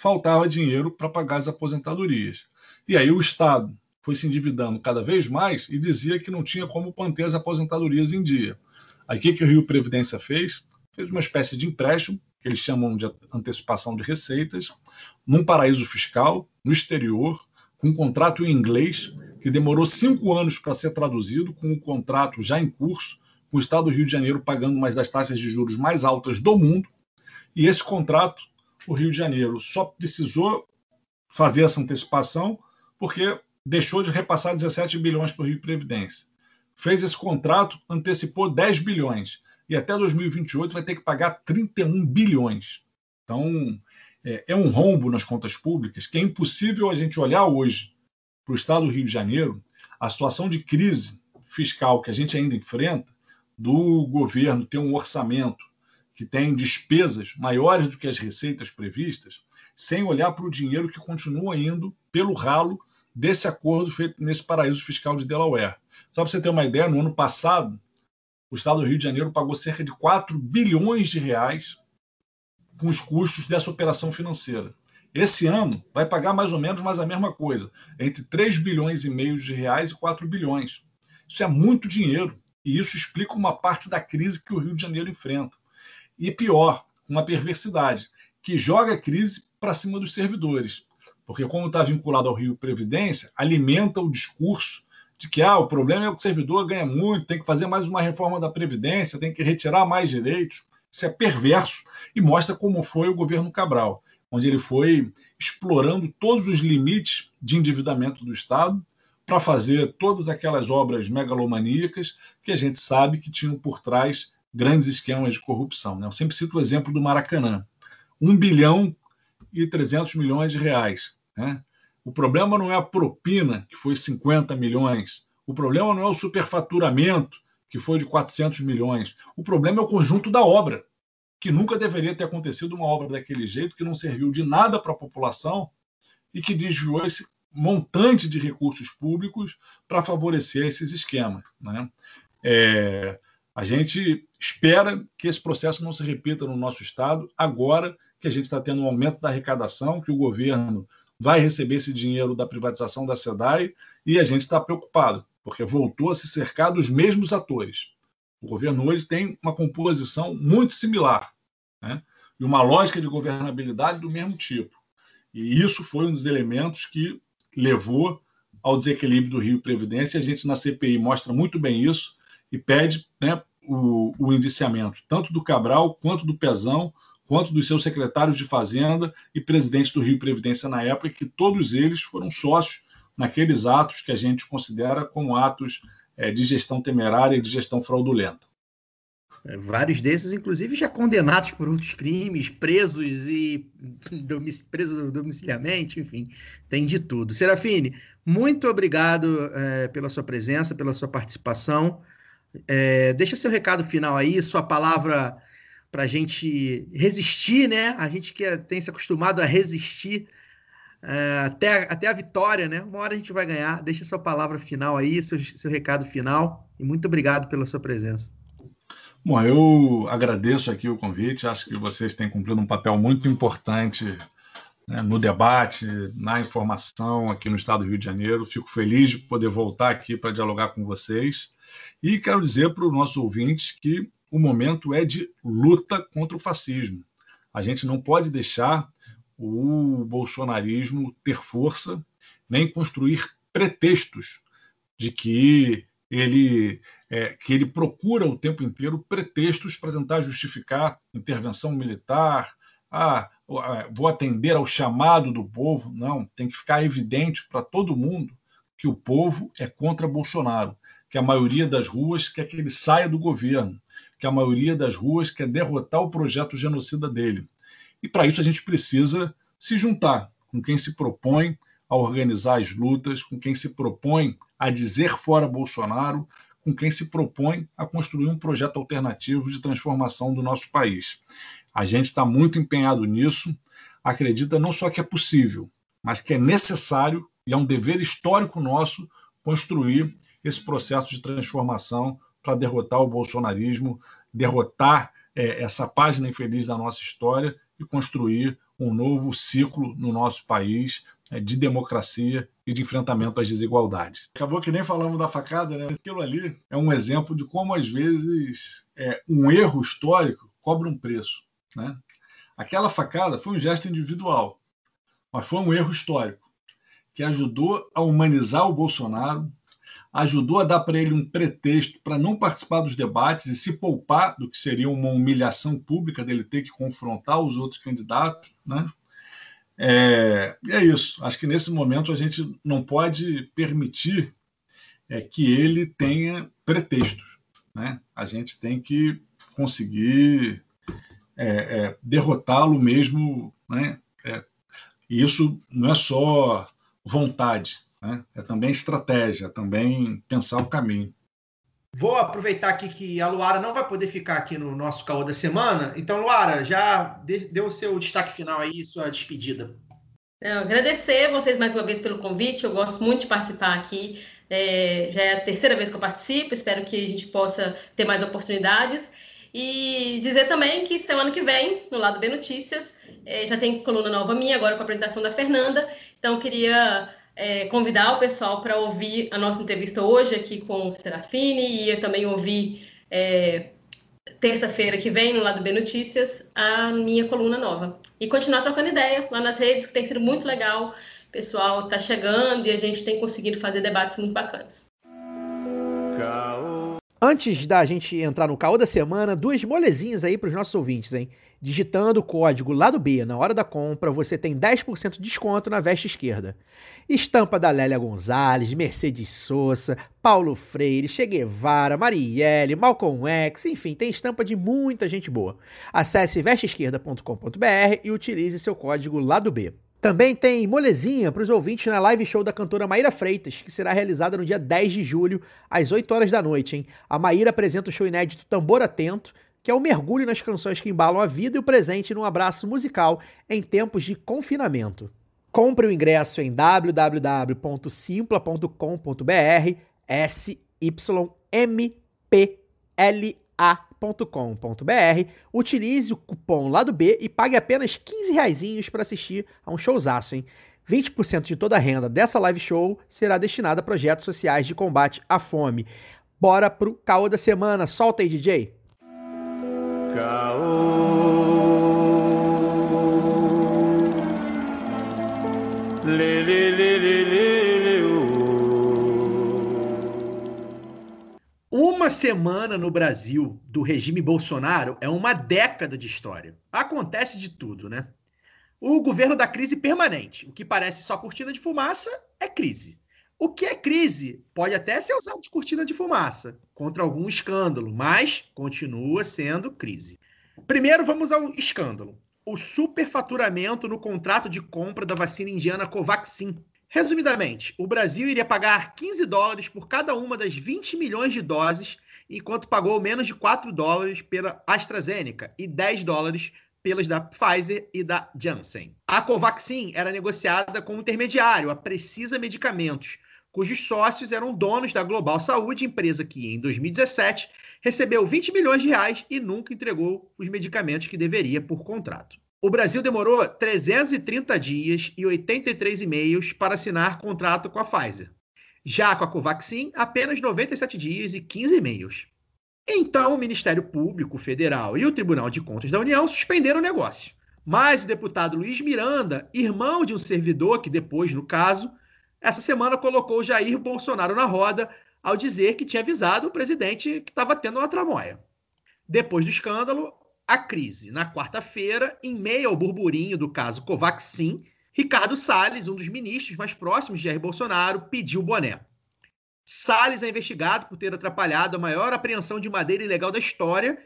faltava dinheiro para pagar as aposentadorias. E aí o Estado foi se endividando cada vez mais e dizia que não tinha como manter as aposentadorias em dia. Aí o que, que o Rio Previdência fez? Fez uma espécie de empréstimo, que eles chamam de antecipação de receitas, num paraíso fiscal, no exterior, com um contrato em inglês, que demorou cinco anos para ser traduzido, com o um contrato já em curso, com o Estado do Rio de Janeiro pagando uma das taxas de juros mais altas do mundo. E esse contrato o Rio de Janeiro só precisou fazer essa antecipação porque deixou de repassar 17 bilhões para o Rio Previdência. Fez esse contrato, antecipou 10 bilhões e até 2028 vai ter que pagar 31 bilhões. Então, é, é um rombo nas contas públicas que é impossível a gente olhar hoje para o estado do Rio de Janeiro, a situação de crise fiscal que a gente ainda enfrenta, do governo ter um orçamento que tem despesas maiores do que as receitas previstas, sem olhar para o dinheiro que continua indo pelo ralo desse acordo feito nesse paraíso fiscal de Delaware. Só para você ter uma ideia, no ano passado, o Estado do Rio de Janeiro pagou cerca de 4 bilhões de reais com os custos dessa operação financeira. Esse ano vai pagar mais ou menos mais a mesma coisa, entre 3 bilhões e meio de reais e 4 bilhões. Isso é muito dinheiro e isso explica uma parte da crise que o Rio de Janeiro enfrenta. E pior, uma perversidade, que joga a crise para cima dos servidores. Porque, como está vinculado ao Rio Previdência, alimenta o discurso de que ah, o problema é que o servidor ganha muito, tem que fazer mais uma reforma da Previdência, tem que retirar mais direitos. Isso é perverso e mostra como foi o governo Cabral, onde ele foi explorando todos os limites de endividamento do Estado, para fazer todas aquelas obras megalomaníacas que a gente sabe que tinham por trás grandes esquemas de corrupção. Né? Eu sempre cito o exemplo do Maracanã. 1 bilhão e 300 milhões de reais. Né? O problema não é a propina, que foi 50 milhões. O problema não é o superfaturamento, que foi de 400 milhões. O problema é o conjunto da obra, que nunca deveria ter acontecido uma obra daquele jeito, que não serviu de nada para a população e que desviou esse montante de recursos públicos para favorecer esses esquemas. Né? É, a gente espera que esse processo não se repita no nosso Estado, agora que a gente está tendo um aumento da arrecadação, que o governo vai receber esse dinheiro da privatização da SEDAI, e a gente está preocupado, porque voltou a se cercar dos mesmos atores. O governo hoje tem uma composição muito similar, né? e uma lógica de governabilidade do mesmo tipo. E isso foi um dos elementos que levou ao desequilíbrio do Rio Previdência. A gente na CPI mostra muito bem isso e pede né, o, o indiciamento tanto do Cabral quanto do Pezão, quanto dos seus secretários de Fazenda e presidentes do Rio Previdência na época, que todos eles foram sócios naqueles atos que a gente considera como atos é, de gestão temerária e de gestão fraudulenta. É, vários desses, inclusive, já condenados por outros crimes, presos e domic... presos domiciliamente, enfim, tem de tudo. Serafine, muito obrigado é, pela sua presença, pela sua participação. É, deixa seu recado final aí, sua palavra para a gente resistir, né? A gente que tem se acostumado a resistir é, até, até a vitória, né? Uma hora a gente vai ganhar. Deixa sua palavra final aí, seu, seu recado final. E muito obrigado pela sua presença. Bom, eu agradeço aqui o convite. Acho que vocês têm cumprido um papel muito importante né, no debate, na informação aqui no Estado do Rio de Janeiro. Fico feliz de poder voltar aqui para dialogar com vocês. E quero dizer para os nossos ouvintes que o momento é de luta contra o fascismo. A gente não pode deixar o bolsonarismo ter força, nem construir pretextos de que ele, é, que ele procura o tempo inteiro pretextos para tentar justificar intervenção militar. Ah, vou atender ao chamado do povo. Não, tem que ficar evidente para todo mundo que o povo é contra Bolsonaro, que a maioria das ruas quer que ele saia do governo, que a maioria das ruas quer derrotar o projeto genocida dele. E para isso a gente precisa se juntar com quem se propõe a organizar as lutas, com quem se propõe a dizer fora Bolsonaro, com quem se propõe a construir um projeto alternativo de transformação do nosso país. A gente está muito empenhado nisso, acredita não só que é possível, mas que é necessário e é um dever histórico nosso construir esse processo de transformação para derrotar o bolsonarismo, derrotar é, essa página infeliz da nossa história e construir um novo ciclo no nosso país é, de democracia e de enfrentamento às desigualdades. Acabou que nem falamos da facada, né? Aquilo ali é um exemplo de como, às vezes, é, um erro histórico cobra um preço. Né? Aquela facada foi um gesto individual, mas foi um erro histórico que ajudou a humanizar o Bolsonaro, ajudou a dar para ele um pretexto para não participar dos debates e se poupar do que seria uma humilhação pública dele ter que confrontar os outros candidatos, né? É, é isso. Acho que nesse momento a gente não pode permitir é, que ele tenha pretextos. Né? A gente tem que conseguir é, é, derrotá-lo mesmo. Né? É, e isso não é só vontade, né? É também estratégia, é também pensar o caminho. Vou aproveitar aqui que a Luara não vai poder ficar aqui no nosso caô da semana. Então, Luara, já deu o seu destaque final aí, sua despedida. Não, agradecer vocês mais uma vez pelo convite. Eu gosto muito de participar aqui. É, já é a terceira vez que eu participo. Espero que a gente possa ter mais oportunidades. E dizer também que semana que vem, no lado B Notícias, é, já tem coluna nova minha, agora com a apresentação da Fernanda. Então, queria é, convidar o pessoal para ouvir a nossa entrevista hoje aqui com o Serafine e também ouvir é, terça-feira que vem, no lado B Notícias, a minha coluna nova. E continuar trocando ideia lá nas redes, que tem sido muito legal. O pessoal está chegando e a gente tem conseguido fazer debates muito bacanas. Antes da gente entrar no caô da semana, duas molezinhas aí pros nossos ouvintes, hein? Digitando o código lado B na hora da compra, você tem 10% de desconto na veste esquerda. Estampa da Lélia Gonzalez, Mercedes Sosa, Paulo Freire, Che Guevara, Marielle, Malcolm X, enfim, tem estampa de muita gente boa. Acesse vesteesquerda.com.br e utilize seu código lado B. Também tem molezinha para os ouvintes na live show da cantora Maíra Freitas, que será realizada no dia 10 de julho, às 8 horas da noite. Hein? A Maíra apresenta o show inédito Tambor Atento, que é o mergulho nas canções que embalam a vida e o presente num abraço musical em tempos de confinamento. Compre o ingresso em www.simpla.com.br SYMPLA.com.br Utilize o cupom lado B e pague apenas 15 reaisinhos para assistir a um showzaço, hein? 20% de toda a renda dessa live show será destinada a projetos sociais de combate à fome. Bora pro caô da semana. Solta aí, DJ. Uma semana no Brasil do regime Bolsonaro é uma década de história. Acontece de tudo, né? O governo da crise permanente. O que parece só cortina de fumaça é crise. O que é crise pode até ser usado de cortina de fumaça contra algum escândalo, mas continua sendo crise. Primeiro, vamos ao escândalo. O superfaturamento no contrato de compra da vacina indiana Covaxin. Resumidamente, o Brasil iria pagar 15 dólares por cada uma das 20 milhões de doses, enquanto pagou menos de 4 dólares pela AstraZeneca e 10 dólares pelas da Pfizer e da Janssen. A Covaxin era negociada com um intermediário, a Precisa Medicamentos, cujos sócios eram donos da Global Saúde, empresa que, em 2017, recebeu 20 milhões de reais e nunca entregou os medicamentos que deveria por contrato. O Brasil demorou 330 dias e 83 e-mails para assinar contrato com a Pfizer. Já com a Covaxin, apenas 97 dias e 15 e-mails. Então, o Ministério Público Federal e o Tribunal de Contas da União suspenderam o negócio. Mas o deputado Luiz Miranda, irmão de um servidor que depois, no caso, essa semana colocou Jair Bolsonaro na roda ao dizer que tinha avisado o presidente que estava tendo uma tramóia. Depois do escândalo, a crise. Na quarta-feira, em meio ao burburinho do caso Covaxin, Ricardo Salles, um dos ministros mais próximos de Jair Bolsonaro, pediu boné. Salles é investigado por ter atrapalhado a maior apreensão de madeira ilegal da história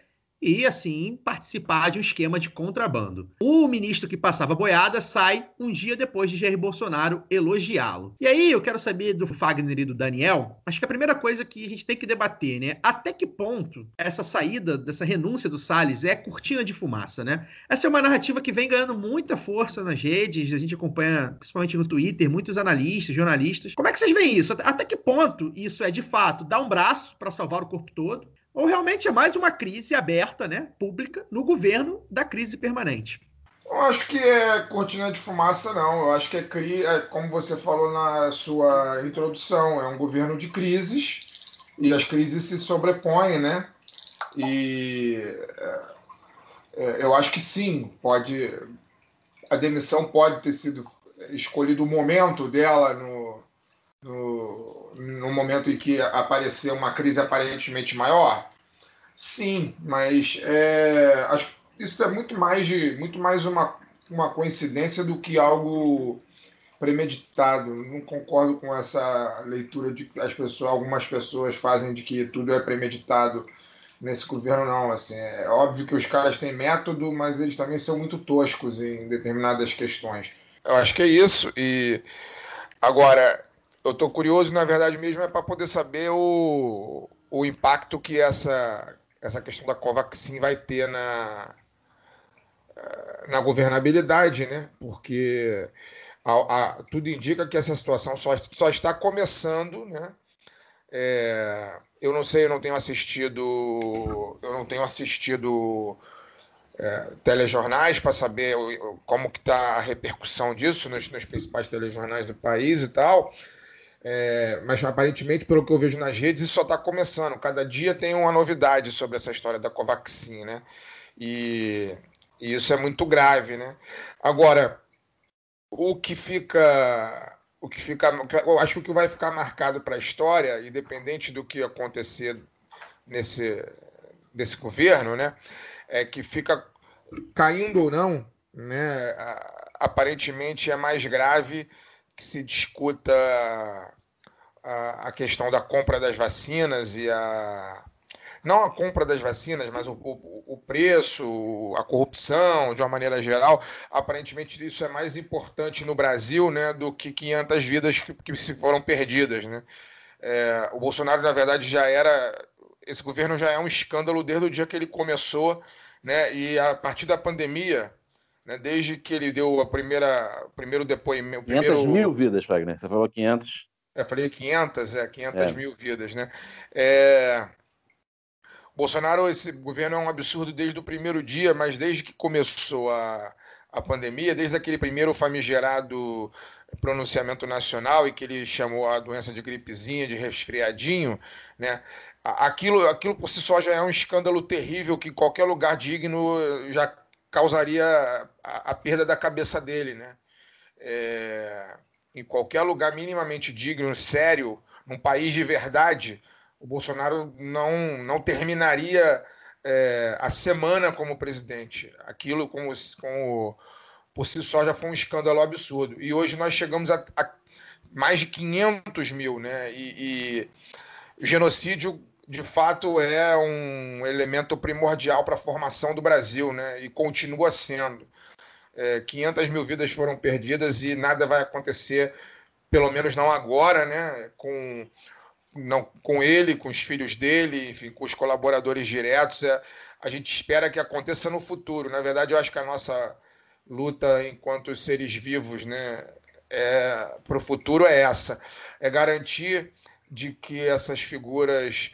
e, assim, participar de um esquema de contrabando. O ministro que passava boiada sai um dia depois de Jair Bolsonaro elogiá-lo. E aí eu quero saber do Fagner e do Daniel, acho que a primeira coisa que a gente tem que debater, né? Até que ponto essa saída, dessa renúncia do Salles é cortina de fumaça, né? Essa é uma narrativa que vem ganhando muita força nas redes, a gente acompanha, principalmente no Twitter, muitos analistas, jornalistas. Como é que vocês veem isso? Até que ponto isso é, de fato, dar um braço para salvar o corpo todo? Ou realmente é mais uma crise aberta, né, pública, no governo da crise permanente? Eu acho que é cortina de fumaça, não. Eu acho que é, cri... é como você falou na sua introdução, é um governo de crises e as crises se sobrepõem, né? E é, é eu acho que sim, pode. A demissão pode ter sido escolhido o momento dela no, no, no momento em que apareceu uma crise aparentemente maior? Sim, mas é, acho isso é muito mais, de, muito mais uma, uma coincidência do que algo premeditado. Não concordo com essa leitura de que as pessoas, algumas pessoas fazem de que tudo é premeditado nesse governo, não. Assim, é óbvio que os caras têm método, mas eles também são muito toscos em determinadas questões. Eu acho que é isso. E agora, eu estou curioso, na verdade mesmo, é para poder saber o, o impacto que essa, essa questão da Covaxin vai ter na, na governabilidade, né? Porque a, a, tudo indica que essa situação só, só está começando, né? É, eu não sei, eu não tenho assistido, eu não tenho assistido é, telejornais para saber como que está a repercussão disso nos, nos principais telejornais do país e tal. É, mas aparentemente, pelo que eu vejo nas redes, isso só está começando. Cada dia tem uma novidade sobre essa história da Covaxin, né? E, e isso é muito grave, né? Agora, o que fica, o que fica, eu acho que o que vai ficar marcado para a história, independente do que acontecer nesse, desse governo, né? É que fica caindo ou não, né? Aparentemente é mais grave que se discuta a, questão da compra das vacinas e a não a compra das vacinas, mas o, o, o, preço, a corrupção, de uma maneira geral, aparentemente isso é mais importante no Brasil né, do que 500 vidas que, que se foram perdidas. Né? É, o Bolsonaro, na verdade, já era. Esse governo já é um escândalo desde o dia que ele começou, né? e a partir da pandemia, né, desde que ele deu a primeira, o primeiro depoimento. 500 primeiro... mil vidas, Wagner. Você falou 500. Eu falei 500, é, 500 é. mil vidas, né? É... Bolsonaro, esse governo é um absurdo desde o primeiro dia, mas desde que começou a, a pandemia, desde aquele primeiro famigerado pronunciamento nacional e que ele chamou a doença de gripezinha, de resfriadinho, né? Aquilo, aquilo por si só já é um escândalo terrível que qualquer lugar digno já causaria a, a perda da cabeça dele, né? É, em qualquer lugar minimamente digno, sério, num país de verdade, o Bolsonaro não, não terminaria é, a semana como presidente. Aquilo, como, como por si só, já foi um escândalo absurdo. E hoje nós chegamos a, a mais de 500 mil, né? E, e o genocídio, de fato, é um elemento primordial para a formação do Brasil, né? E continua sendo. É, 500 mil vidas foram perdidas e nada vai acontecer, pelo menos não agora, né? Com não com ele, com os filhos dele, enfim, com os colaboradores diretos. É, a gente espera que aconteça no futuro. Na verdade, eu acho que a nossa luta enquanto seres vivos, né, é, para o futuro é essa: é garantir de que essas figuras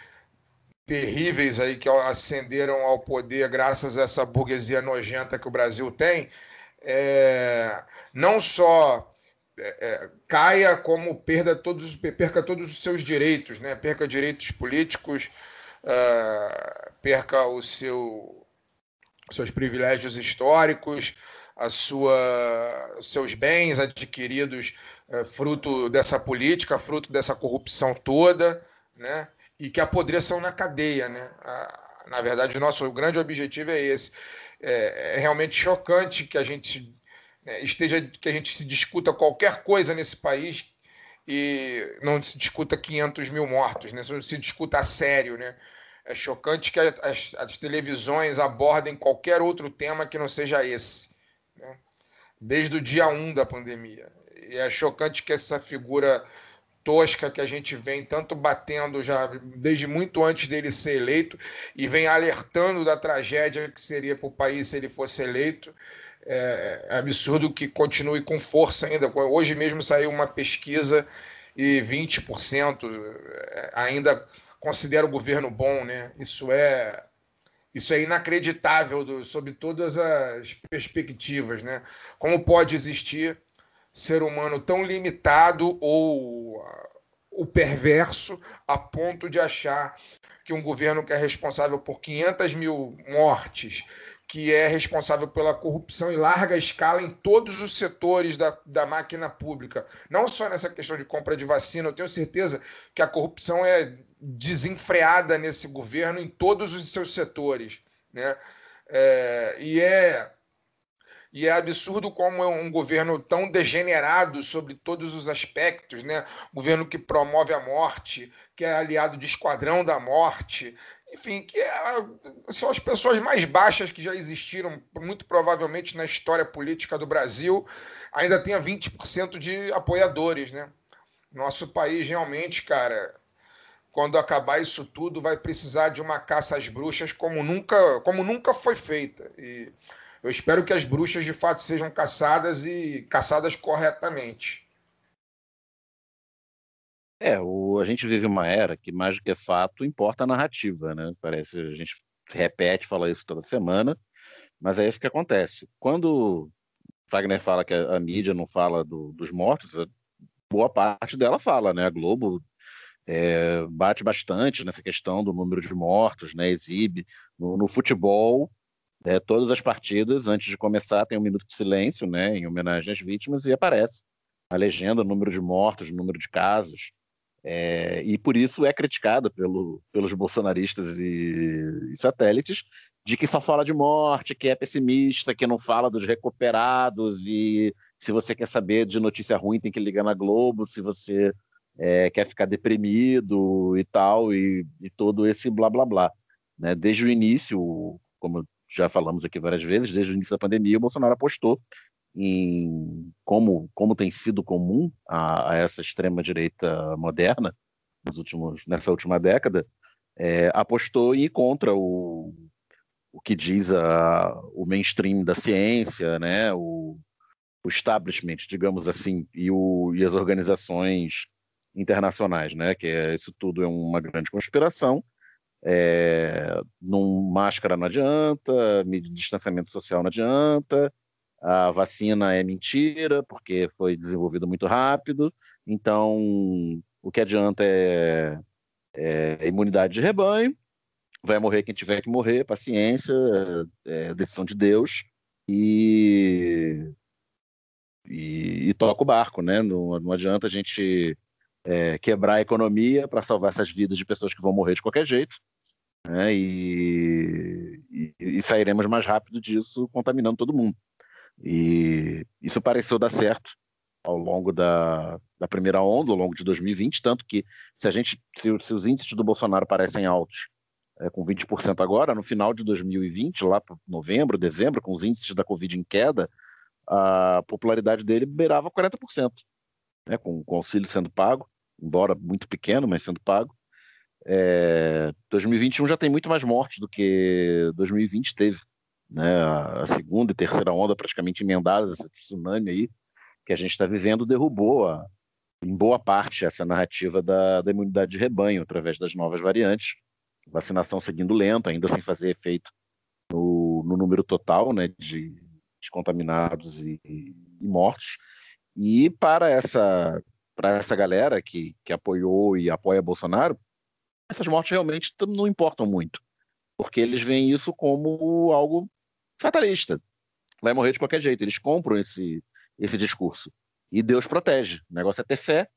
terríveis aí que ascenderam ao poder graças a essa burguesia nojenta que o Brasil tem, é, não só é, é, caia como perda todos, perca todos os seus direitos, né? perca direitos políticos, uh, perca o seu, seus privilégios históricos, a sua, seus bens adquiridos uh, fruto dessa política, fruto dessa corrupção toda, né? e que apodreçam na cadeia. Né? Na verdade, o nosso grande objetivo é esse. É, é realmente chocante que a gente é, esteja que a gente se discuta qualquer coisa nesse país e não se discuta 500 mil mortos, né? não se discuta a sério. Né? É chocante que as, as televisões abordem qualquer outro tema que não seja esse, né? desde o dia 1 da pandemia. E é chocante que essa figura tosca que a gente vem tanto batendo já desde muito antes dele ser eleito e vem alertando da tragédia que seria para o país se ele fosse eleito. É, é, absurdo que continue com força ainda. Hoje mesmo saiu uma pesquisa e 20% é, ainda considera o governo bom, né? Isso é isso é inacreditável do, sob todas as perspectivas, né? Como pode existir ser humano tão limitado ou o perverso a ponto de achar que um governo que é responsável por 500 mil mortes, que é responsável pela corrupção em larga escala em todos os setores da, da máquina pública. Não só nessa questão de compra de vacina, eu tenho certeza que a corrupção é desenfreada nesse governo em todos os seus setores. Né? É, e é e é absurdo como é um governo tão degenerado sobre todos os aspectos, né? Um governo que promove a morte, que é aliado de esquadrão da morte, enfim, que é, são as pessoas mais baixas que já existiram, muito provavelmente, na história política do Brasil, ainda tenha 20% de apoiadores, né? Nosso país realmente, cara, quando acabar isso tudo, vai precisar de uma caça às bruxas como nunca, como nunca foi feita. E eu espero que as bruxas de fato sejam caçadas e caçadas corretamente. É, o, a gente vive uma era que mais do que fato importa a narrativa, né? Parece a gente repete, fala isso toda semana, mas é isso que acontece. Quando Wagner fala que a, a mídia não fala do, dos mortos, boa parte dela fala, né? A Globo é, bate bastante nessa questão do número de mortos, né? Exibe no, no futebol. É, todas as partidas, antes de começar, tem um minuto de silêncio, né, em homenagem às vítimas, e aparece a legenda, o número de mortos, o número de casos, É, e por isso é criticada pelo, pelos bolsonaristas e, e, satélites de que só fala de morte, que é pessimista, que não fala dos recuperados e se você quer saber de notícia ruim tem que ligar na Globo, se você é, quer ficar deprimido e tal e, e, todo esse blá blá blá. Né? Desde o início, como já falamos aqui várias vezes, desde o início da pandemia, o Bolsonaro apostou em como, como tem sido comum a, a essa extrema direita moderna nos últimos, nessa última década, é, apostou em ir contra o, o que diz a, o mainstream da ciência, né, o, o establishment, digamos assim, e, o, e as organizações internacionais, né, que é, isso tudo é uma grande conspiração. É, num máscara não adianta, distanciamento social não adianta, a vacina é mentira, porque foi desenvolvida muito rápido, então o que adianta é, é imunidade de rebanho, vai morrer quem tiver que morrer, paciência, é, decisão de Deus, e, e, e, toca o barco, né? Não, não adianta a gente é, quebrar a economia para salvar essas vidas de pessoas que vão morrer de qualquer jeito, né? e, e, e sairemos mais rápido disso contaminando todo mundo. E isso pareceu dar certo ao longo da, da primeira onda, ao longo de 2020, tanto que se a gente se, se os índices do Bolsonaro parecem altos, é, com 20% agora, no final de 2020, lá para novembro, dezembro, com os índices da Covid em queda, a popularidade dele beirava 40%, né, com, com o auxílio sendo pago, embora muito pequeno, mas sendo pago. É, 2021 já tem muito mais mortes do que 2020 teve né, a segunda e terceira onda praticamente emendadas, esse tsunami aí que a gente está vivendo derrubou a, em boa parte essa narrativa da, da, imunidade de rebanho através das novas variantes, vacinação seguindo lenta, ainda sem fazer efeito no, no número total né, de, de contaminados e, e, mortos. E para essa para essa galera que, que apoiou e apoia Bolsonaro, essas mortes realmente não importam muito, porque eles veem isso como algo fatalista. Vai morrer de qualquer jeito. Eles compram esse, esse discurso. E Deus protege. O negócio é ter fé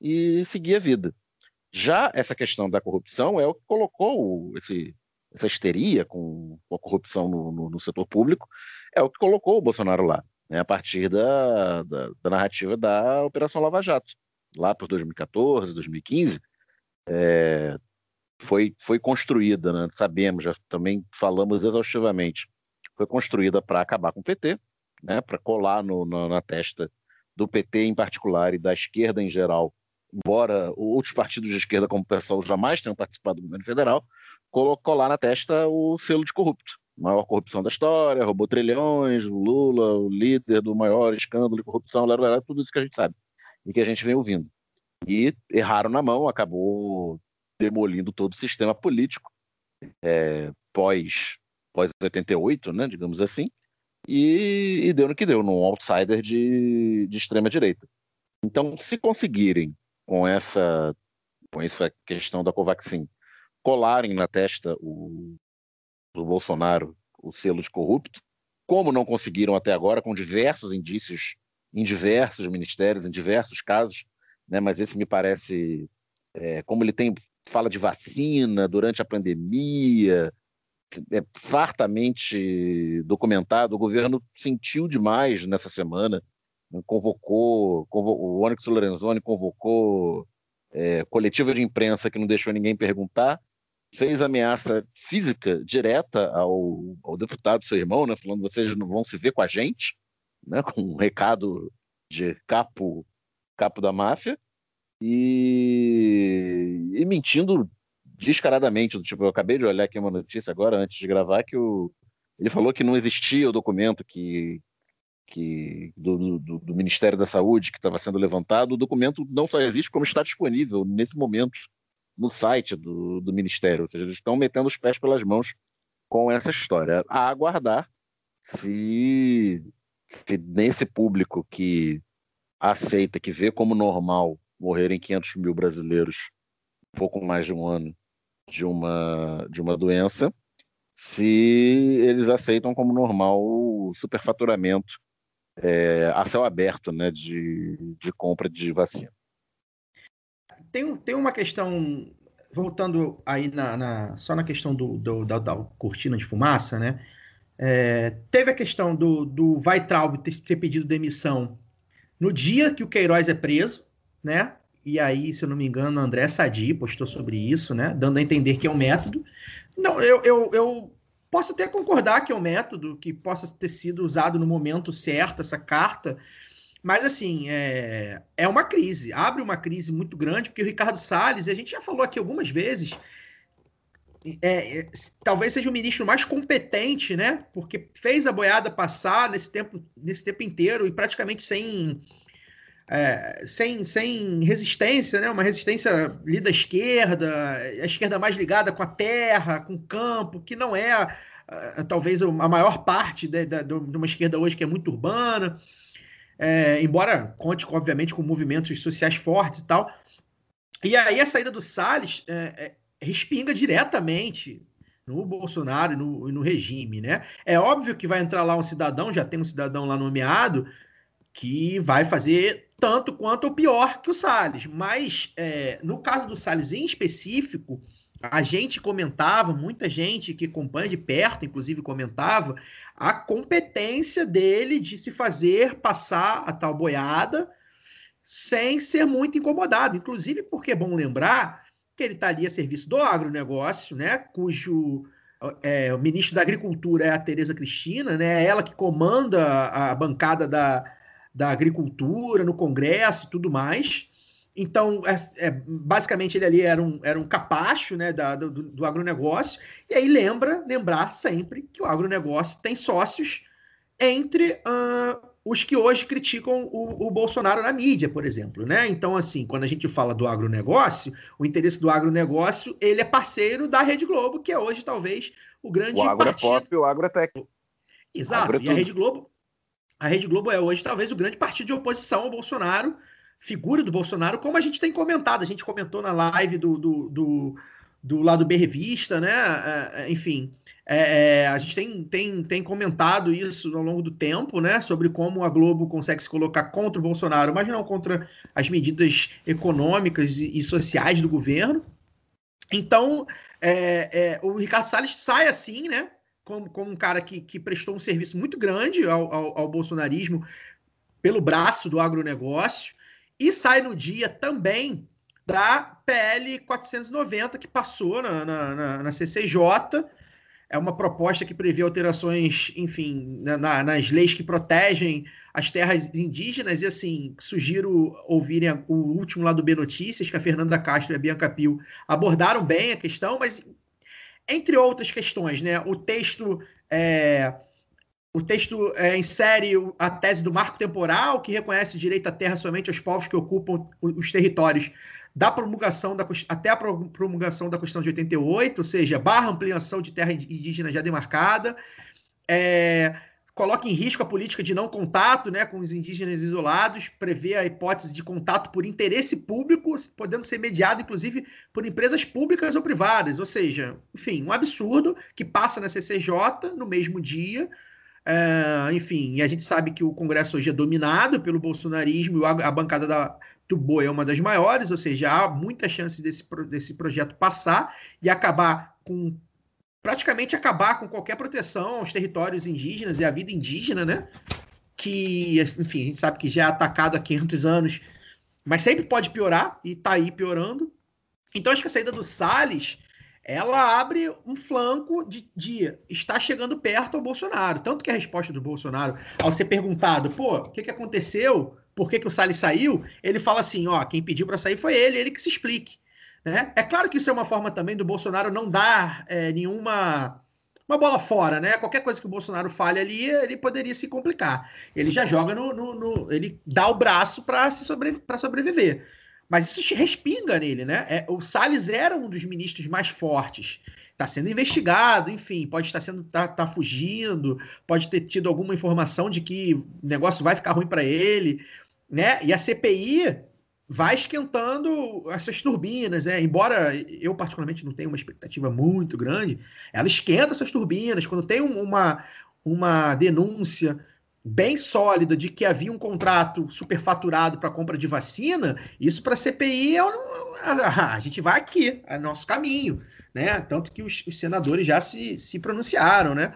e seguir a vida. Já essa questão da corrupção é o que colocou esse, essa histeria com, a corrupção no, no, no, setor público, é o que colocou o Bolsonaro lá, né, a partir da, da, da, narrativa da Operação Lava Jato. Lá por 2014, 2015, é, foi, foi construída, né, sabemos, já também falamos exaustivamente, foi construída para acabar com o PT, né, para colar no, na, na testa do PT em particular e da esquerda em geral, embora outros partidos de esquerda, como o PSOL, jamais tenham participado do governo federal, colar na testa o selo de corrupto. Maior corrupção da história, roubou trilhões, Lula, o líder do maior escândalo de corrupção, lá, lá, tudo isso que a gente sabe e que a gente vem ouvindo. E erraram na mão, acabou demolindo todo o sistema político é, pós pós 88, né, digamos assim, e, e, deu no que deu, num outsider de, de extrema direita. Então, se conseguirem com essa com essa questão da Covaxin colarem na testa o, do Bolsonaro o selo de corrupto, como não conseguiram até agora, com diversos indícios em diversos ministérios, em diversos casos, né, mas esse me parece, é, como ele tem fala de vacina durante a pandemia, é fartamente documentado, o governo sentiu demais nessa semana, né, convocou, convocou o Onyx Lorenzoni convocou é, coletiva de imprensa que não deixou ninguém perguntar, fez ameaça física direta ao, ao deputado, seu irmão, né, falando vocês não vão se ver com a gente, né, com um recado de capo, capo da máfia, e, e mentindo descaradamente, tipo, eu acabei de olhar aqui uma notícia agora, antes de gravar, que o, ele falou que não existia o documento que, que do, do, do Ministério da Saúde que estava sendo levantado. O documento não só existe, como está disponível nesse momento no site do, do Ministério. Ou seja, eles estão metendo os pés pelas mãos com essa história. A aguardar se, se nesse público que aceita, que vê como normal morrerem 500 mil brasileiros pouco mais de um ano de uma, de uma doença se eles aceitam como normal o superfaturamento é, a céu aberto né, de, de compra de vacina. tem, tem uma questão, voltando aí na, na- só na questão do, do- da, da cortina de fumaça, né? É, teve a questão do, do Weitraub ter, ter pedido demissão no dia que o Queiroz é preso, né? E aí, se eu não me engano, André Sadi postou sobre isso, né? Dando a entender que é um método. Não, eu, eu, eu posso até concordar que é um método que possa ter sido usado no momento certo, essa carta, mas assim, é, é uma crise, abre uma crise muito grande, porque o Ricardo Salles, a gente já falou aqui algumas vezes, é, é, talvez seja o ministro mais competente, né? Porque fez a boiada passar nesse tempo, nesse tempo inteiro e praticamente sem, é, sem, sem resistência, né? Uma resistência lida à esquerda, a esquerda mais ligada com a terra, com o campo, que não é ah, talvez a maior parte de, de- de uma esquerda hoje que é muito urbana, é, embora conte, obviamente, com movimentos sociais fortes e tal. E aí a saída do Salles é, é, respinga diretamente no Bolsonaro e no, no regime, né? É óbvio que vai entrar lá um cidadão, já tem um cidadão lá nomeado, que vai fazer tanto quanto ou pior que o Salles. Mas é, no caso do Salles em específico, a gente comentava, muita gente que acompanha de perto, inclusive comentava, a competência dele de se fazer passar a tal boiada sem ser muito incomodado. Inclusive porque é bom lembrar que ele está ali a serviço do agronegócio, né, cujo é, o ministro da Agricultura é a Tereza Cristina, né, é ela que comanda a, a bancada da, da agricultura no Congresso e tudo mais. Então, é, é, basicamente, ele ali era um, era um capacho né, da, do, do agronegócio. E aí lembra, lembrar sempre que o agronegócio tem sócios entre ah, os que hoje criticam o, o Bolsonaro na mídia, por exemplo. Né? Então, assim, quando a gente fala do agronegócio, o interesse do agronegócio, ele é parceiro da Rede Globo, que é hoje talvez o grande O agro é partido. pop e o agro é tech. Exato. Agro é E a. Rede Globo, a Rede Globo é hoje talvez o grande partido de oposição ao Bolsonaro, figura do Bolsonaro, como a gente tem comentado. A gente comentou na live do, do, do, do lado B Revista, né? É, é, enfim, é, é, a gente tem, tem, tem comentado isso ao longo do tempo, né? Sobre como a Globo consegue se colocar contra o Bolsonaro, mas não contra as medidas econômicas e, e sociais do governo. Então, é, é, o Ricardo Salles sai assim, né? Como, como um cara que, que prestou um serviço muito grande ao, ao, ao bolsonarismo pelo braço do agronegócio e sai no dia também da PL 490 que passou na, na, na, na CCJ. É uma proposta que prevê alterações, enfim, na- na- nas leis que protegem as terras indígenas. E assim, sugiro ouvirem o último lá do B Notícias, que a Fernanda Castro e a Bianca Pio abordaram bem a questão, mas entre outras questões, né? O texto é, o texto é, insere a tese do marco temporal, que reconhece direito à terra somente aos povos que ocupam os territórios da promulgação da, até a pro- promulgação da Constituição de 88, ou seja, barra ampliação de terra indígena já demarcada, é, coloca em risco a política de não contato né, com os indígenas isolados, prevê a hipótese de contato por interesse público, podendo ser mediado, inclusive, por empresas públicas ou privadas, ou seja, enfim, um absurdo que passa na CCJ no mesmo dia, é, enfim, e a gente sabe que o Congresso hoje é dominado pelo bolsonarismo e a bancada da, do Boi é uma das maiores, ou seja, há muita chance desse, desse projeto passar e acabar com. Praticamente acabar com qualquer proteção aos territórios indígenas e à vida indígena, né? Que, enfim, a gente sabe que já é atacado há 500 anos, mas sempre pode piorar e tá aí piorando. Então, acho que a saída do Salles ela abre um flanco de, de estar chegando perto ao Bolsonaro. Tanto que a resposta do Bolsonaro, ao ser perguntado, pô, o que, que aconteceu? Por que, que o Salles saiu? Ele fala assim: ó, quem pediu para sair foi ele, ele que se explique. Né? É claro que isso é uma forma também do Bolsonaro não dar é, nenhuma uma bola fora, né? Qualquer coisa que o Bolsonaro fale ali, ele poderia se complicar. Ele já joga no. no- no- ele dá o braço para sobre, sobreviver. Mas isso respinga nele, né? É, o Salles era um dos ministros mais fortes. Está sendo investigado, enfim, pode estar sendo tá, tá fugindo, pode ter tido alguma informação de que o negócio vai ficar ruim para ele, né? E a CPI vai esquentando essas turbinas, né? Embora eu particularmente não tenha uma expectativa muito grande, ela esquenta essas turbinas quando tem um- uma uma denúncia bem sólida de que havia um contrato superfaturado para compra de vacina, isso para a CPI é um, a gente vai aqui, é nosso caminho, né? Tanto que os, os senadores já se, se pronunciaram, né?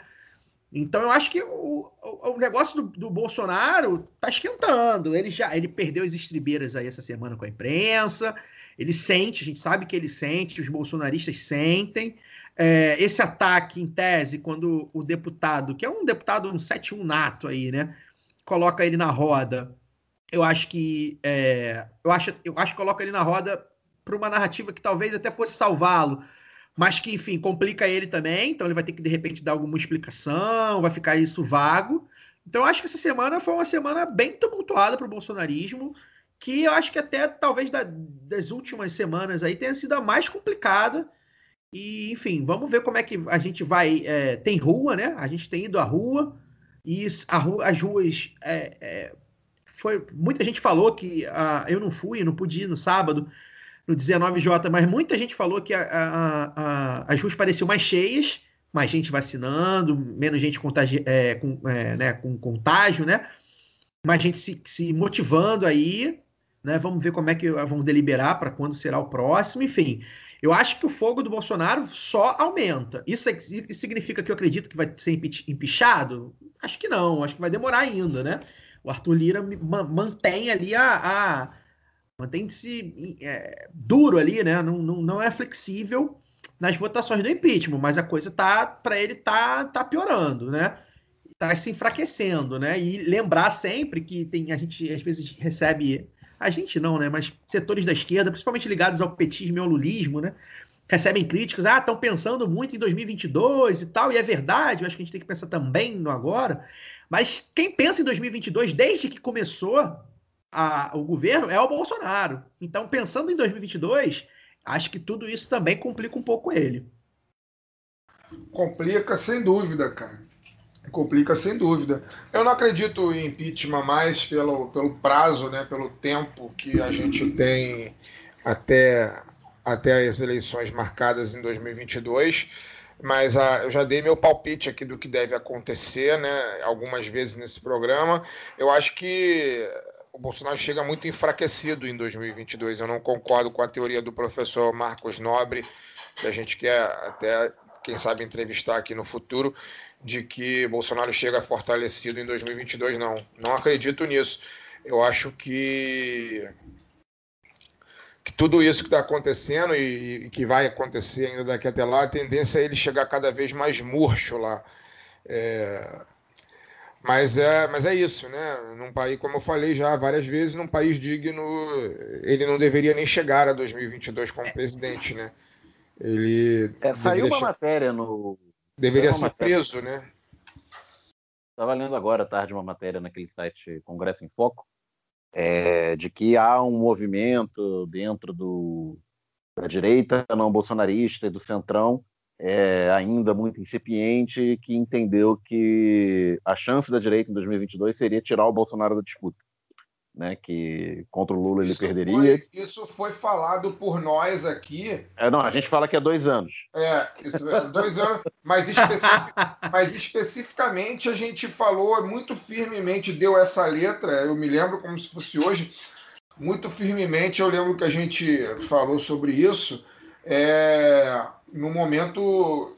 Então eu acho que o, o, o negócio do, do, Bolsonaro tá esquentando. Ele já ele perdeu as estribeiras aí essa semana com a imprensa. Ele sente, a gente sabe que ele sente, os bolsonaristas sentem. É, esse ataque, em tese, quando o deputado, que é um deputado um 71 nato aí, né? Coloca ele na roda. Eu acho que. É, eu, acho, eu acho que coloca ele na roda para uma narrativa que talvez até fosse salvá-lo mas que, enfim, complica ele também, então ele vai ter que, de repente, dar alguma explicação, vai ficar isso vago. Então, eu acho que essa semana foi uma semana bem tumultuada para o bolsonarismo, que eu acho que até, talvez, da, das últimas semanas aí tenha sido a mais complicada. E, enfim, vamos ver como é que a gente vai. É, tem rua, né? A gente tem ido à rua, e rua, as ruas. É, é, foi, muita gente falou que ah, eu não fui, não pude ir no sábado, no 19J, mas muita gente falou que a, a, a, as ruas pareciam mais cheias, mais gente vacinando, menos gente contagi é, com, é, né, com contágio, né? Mais gente se, se motivando aí, né? Vamos ver como é que vão deliberar para quando será o próximo, enfim. Eu acho que o fogo do Bolsonaro só aumenta. Isso, isso significa que eu acredito que vai ser empichado? Acho que não, acho que vai demorar ainda, né? O Arthur Lira mantém ali a mantém-se é, duro ali, né? Não, não, não é flexível nas votações do impeachment, mas a coisa tá para ele tá tá piorando, né? Tá se enfraquecendo, né? E lembrar sempre que tem a gente às vezes recebe a gente não, né? Mas setores da esquerda, principalmente ligados ao petismo e ao lulismo, né? Recebem críticas, ah, estão pensando muito em 2022 e tal, e é verdade, eu acho que a gente tem que pensar também no agora. Mas quem pensa em 2022 desde que começou a, o governo é o Bolsonaro. Então, pensando em 2022, acho que tudo isso também complica um pouco ele. Complica sem dúvida, cara. Complica sem dúvida. Eu não acredito em impeachment mais pelo, pelo prazo, né, pelo tempo que a gente tem até, até as eleições marcadas em 2022 mas ah, eu já dei meu palpite aqui do que deve acontecer, né? Algumas vezes nesse programa. Eu acho que o Bolsonaro chega muito enfraquecido em 2022. Eu não concordo com a teoria do professor Marcos Nobre, que a gente quer até, quem sabe, entrevistar aqui no futuro, de que Bolsonaro chega fortalecido em 2022. Não, não acredito nisso. Eu acho que, que tudo isso que está acontecendo e, e, que vai acontecer ainda daqui até lá, a tendência é ele chegar cada vez mais murcho lá. É, mas é, mas é isso, né? Num país, como eu falei já várias vezes, num país digno, ele não deveria nem chegar a 2022 como presidente, né? Ele é, saiu uma matéria no deveria ser matéria. preso, né? Estava lendo agora à tarde uma matéria naquele site Congresso em Foco, é, de que há um movimento dentro do, da direita não bolsonarista e do centrão é, ainda muito incipiente, que entendeu que a chance da direita em 2022 seria tirar o Bolsonaro da disputa. Né, que contra o Lula isso ele perderia. Foi, isso foi falado por nós aqui. É, não, a gente fala que é dois anos. É, isso, é dois anos, mas, especific, mas especificamente a gente falou muito firmemente, deu essa letra, eu me lembro como se fosse hoje, muito firmemente, eu lembro que a gente falou sobre isso. É, no momento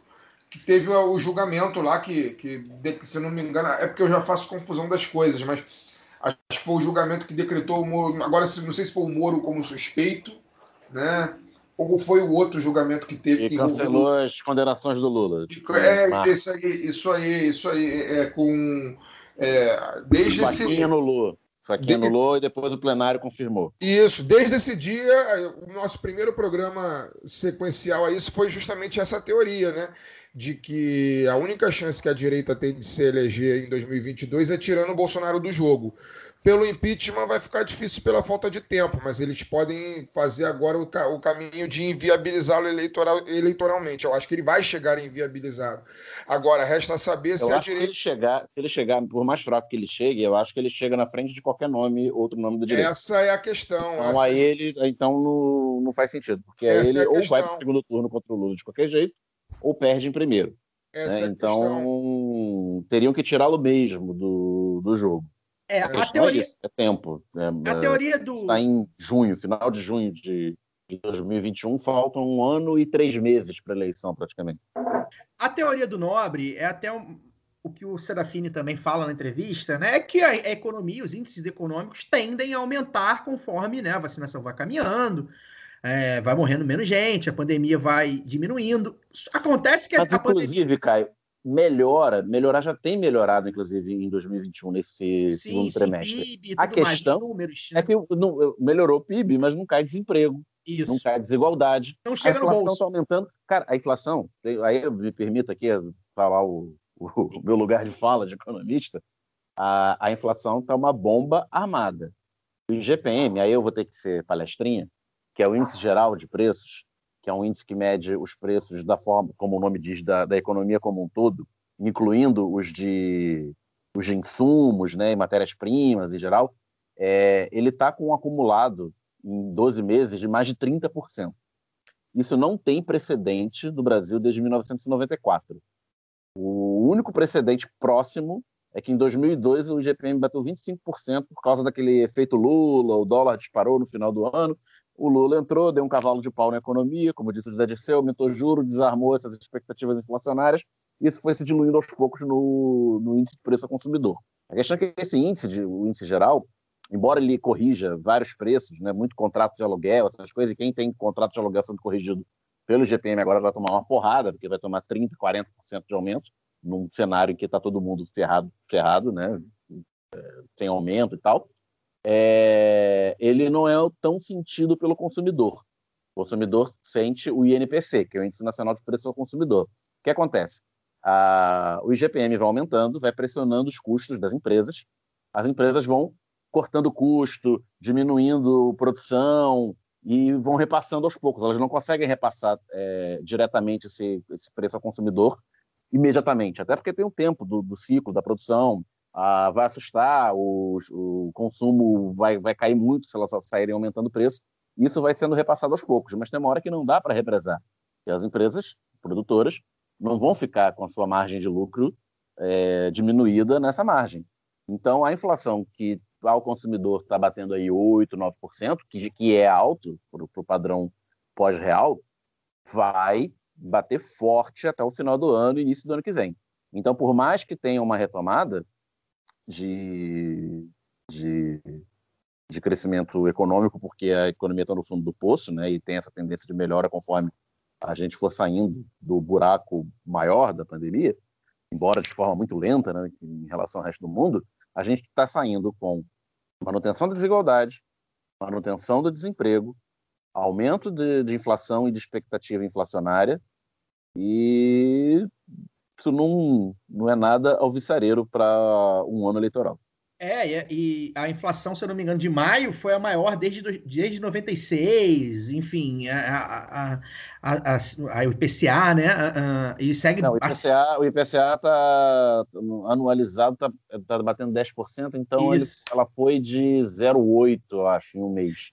que teve o julgamento lá, que, que, se não me engano, é porque eu já faço confusão das coisas, mas acho que foi o julgamento que decretou o Moro. Agora, não sei se foi o Moro como suspeito, né? Ou foi o outro julgamento que teve. E cancelou as condenações do Lula. É, isso aí, isso aí, isso aí, é com. É, desde esse. no Lula. Faquinha anulou e depois o plenário confirmou. Isso, desde esse dia, o nosso primeiro programa sequencial a isso foi justamente essa teoria, né? De que a única chance que a direita tem de se eleger em 2022 é tirando o Bolsonaro do jogo. Pelo impeachment vai ficar difícil pela falta de tempo, mas eles podem fazer agora o, ca o caminho de inviabilizá-lo eleitoral, eleitoralmente. Eu acho que ele vai chegar inviabilizado. Agora, resta saber eu se a direita. Se ele, chegar, se ele chegar, por mais fraco que ele chegue, eu acho que ele chega na frente de qualquer nome, outro nome da direita. Essa é a questão. Então, aí ele, então não, não faz sentido, porque aí ele é ou vai para o segundo turno contra o Lula de qualquer jeito, ou perde em primeiro. Essa né? Então, questão. teriam que tirá-lo mesmo do, do jogo. É, A a questão é teoria, é tempo. né? a teoria do. Está em junho, final de junho de, de 2021, faltam um ano e três meses para a eleição, praticamente. A teoria do Nobre é até um- o que o Serafini também fala na entrevista, né? É que a, a economia, os índices econômicos tendem a aumentar conforme né, a vacinação vai caminhando, é, vai morrendo menos gente, a pandemia vai diminuindo. Acontece que a, Mas, a pandemia. inclusive, Caio, melhora, melhorar já tem melhorado, inclusive, em 2021, nesse Sim, segundo sim, trimestre. PIB A mais, questão os números. É que não- melhorou o PIB, mas não cai desemprego, Isso. não cai desigualdade. Não A chega no inflação está aumentando. Cara, a inflação, aí me permita aqui falar o, o meu lugar de fala de economista, a, a inflação está uma bomba armada. O IGPM, aí eu vou ter que ser palestrinha, que é o Índice Geral de Preços, que é um índice que mede os preços da forma, como o nome diz, da, da economia como um todo, incluindo os de, os de insumos né, matérias-primas em geral, é, ele está com um acumulado em 12 meses de mais de 30%. Isso não tem precedente no Brasil desde 1994. O único precedente próximo é que em 2002 o IGPM bateu 25% por causa daquele efeito Lula, o dólar disparou no final do ano, o Lula entrou, deu um cavalo de pau na economia, como disse o José Dirceu, aumentou juro, desarmou essas expectativas inflacionárias, e isso foi se diluindo aos poucos no, no índice de preço ao consumidor. A questão é que esse índice, de, o índice geral, embora ele corrija vários preços, né, muito contrato de aluguel, essas coisas, e quem tem contrato de aluguel sendo corrigido pelo IGPM agora vai tomar uma porrada, porque vai tomar 30%, 40% de aumento, num cenário em que está todo mundo ferrado, ferrado né, é, sem aumento e tal, é, ele não é tão sentido pelo consumidor. O consumidor sente o INPC, que é o Índice Nacional de Preço ao Consumidor. O que acontece? A- o IGPM vai aumentando, vai pressionando os custos das empresas, as empresas vão cortando custo, diminuindo produção e vão repassando aos poucos. Elas não conseguem repassar é, diretamente esse, esse preço ao consumidor imediatamente, até porque tem um tempo do, do ciclo da produção, ah, vai assustar, o, o consumo vai, vai cair muito se elas saírem aumentando o preço. Isso vai sendo repassado aos poucos, mas tem uma hora que não dá para represar. E as empresas produtoras não vão ficar com a sua margem de lucro é, diminuída nessa margem. Então, a inflação que ao consumidor está batendo aí 8%, 9%, que, que é alto para o padrão pós-real, vai bater forte até o final do ano início do ano que vem. Então, por mais que tenha uma retomada de, de, de crescimento econômico, porque a economia está no fundo do poço, né, e tem essa tendência de melhora conforme a gente for saindo do buraco maior da pandemia, embora de forma muito lenta né, em relação ao resto do mundo, a gente está saindo com manutenção da desigualdade, manutenção do desemprego, aumento de, de inflação e de expectativa inflacionária, e isso não, não é nada alvissareiro para um ano eleitoral. É, e- e a inflação, se eu não me engano, de maio foi a maior desde, desde 96, enfim, a, a, a, a, IPCA, né? e segue. Não, o IPCA o IPCA está anualizado, está tá batendo 10%, então ela foi de 0,8, eu acho, em um mês.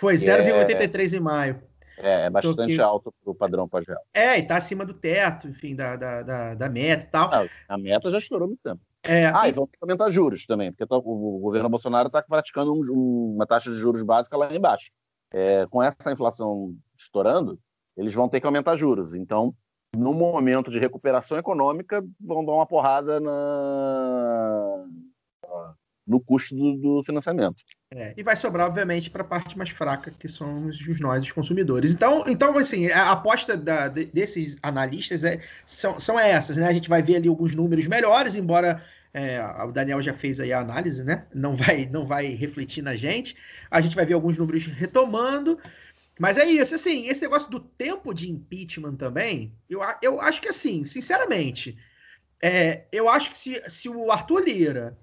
Foi 0,83 em maio. É, é bastante aqui. alto para o padrão pós-real. É, e tá acima do teto, enfim, da, da, da, da meta e tal. Ah, A meta já estourou muito tempo. É, Ah, e- vão ter que aumentar juros também, porque tá- o governo Bolsonaro está praticando um- um- uma taxa de juros básica lá embaixo. É, com essa inflação estourando, eles vão ter que aumentar juros. Então, no momento de recuperação econômica, vão dar uma porrada na- no custo do, do financiamento. É, e vai sobrar, obviamente, para a parte mais fraca, que são os, os nós, os consumidores. Então, então assim, a aposta da- de- desses analistas é, são, são essas, né? A gente vai ver ali alguns números melhores, embora é, o Daniel já fez aí a análise, né? Não vai, não vai refletir na gente. A gente vai ver alguns números retomando. Mas é isso, assim, esse negócio do tempo de impeachment também, eu, eu acho que assim, sinceramente, é, eu acho que se, se o Arthur Lira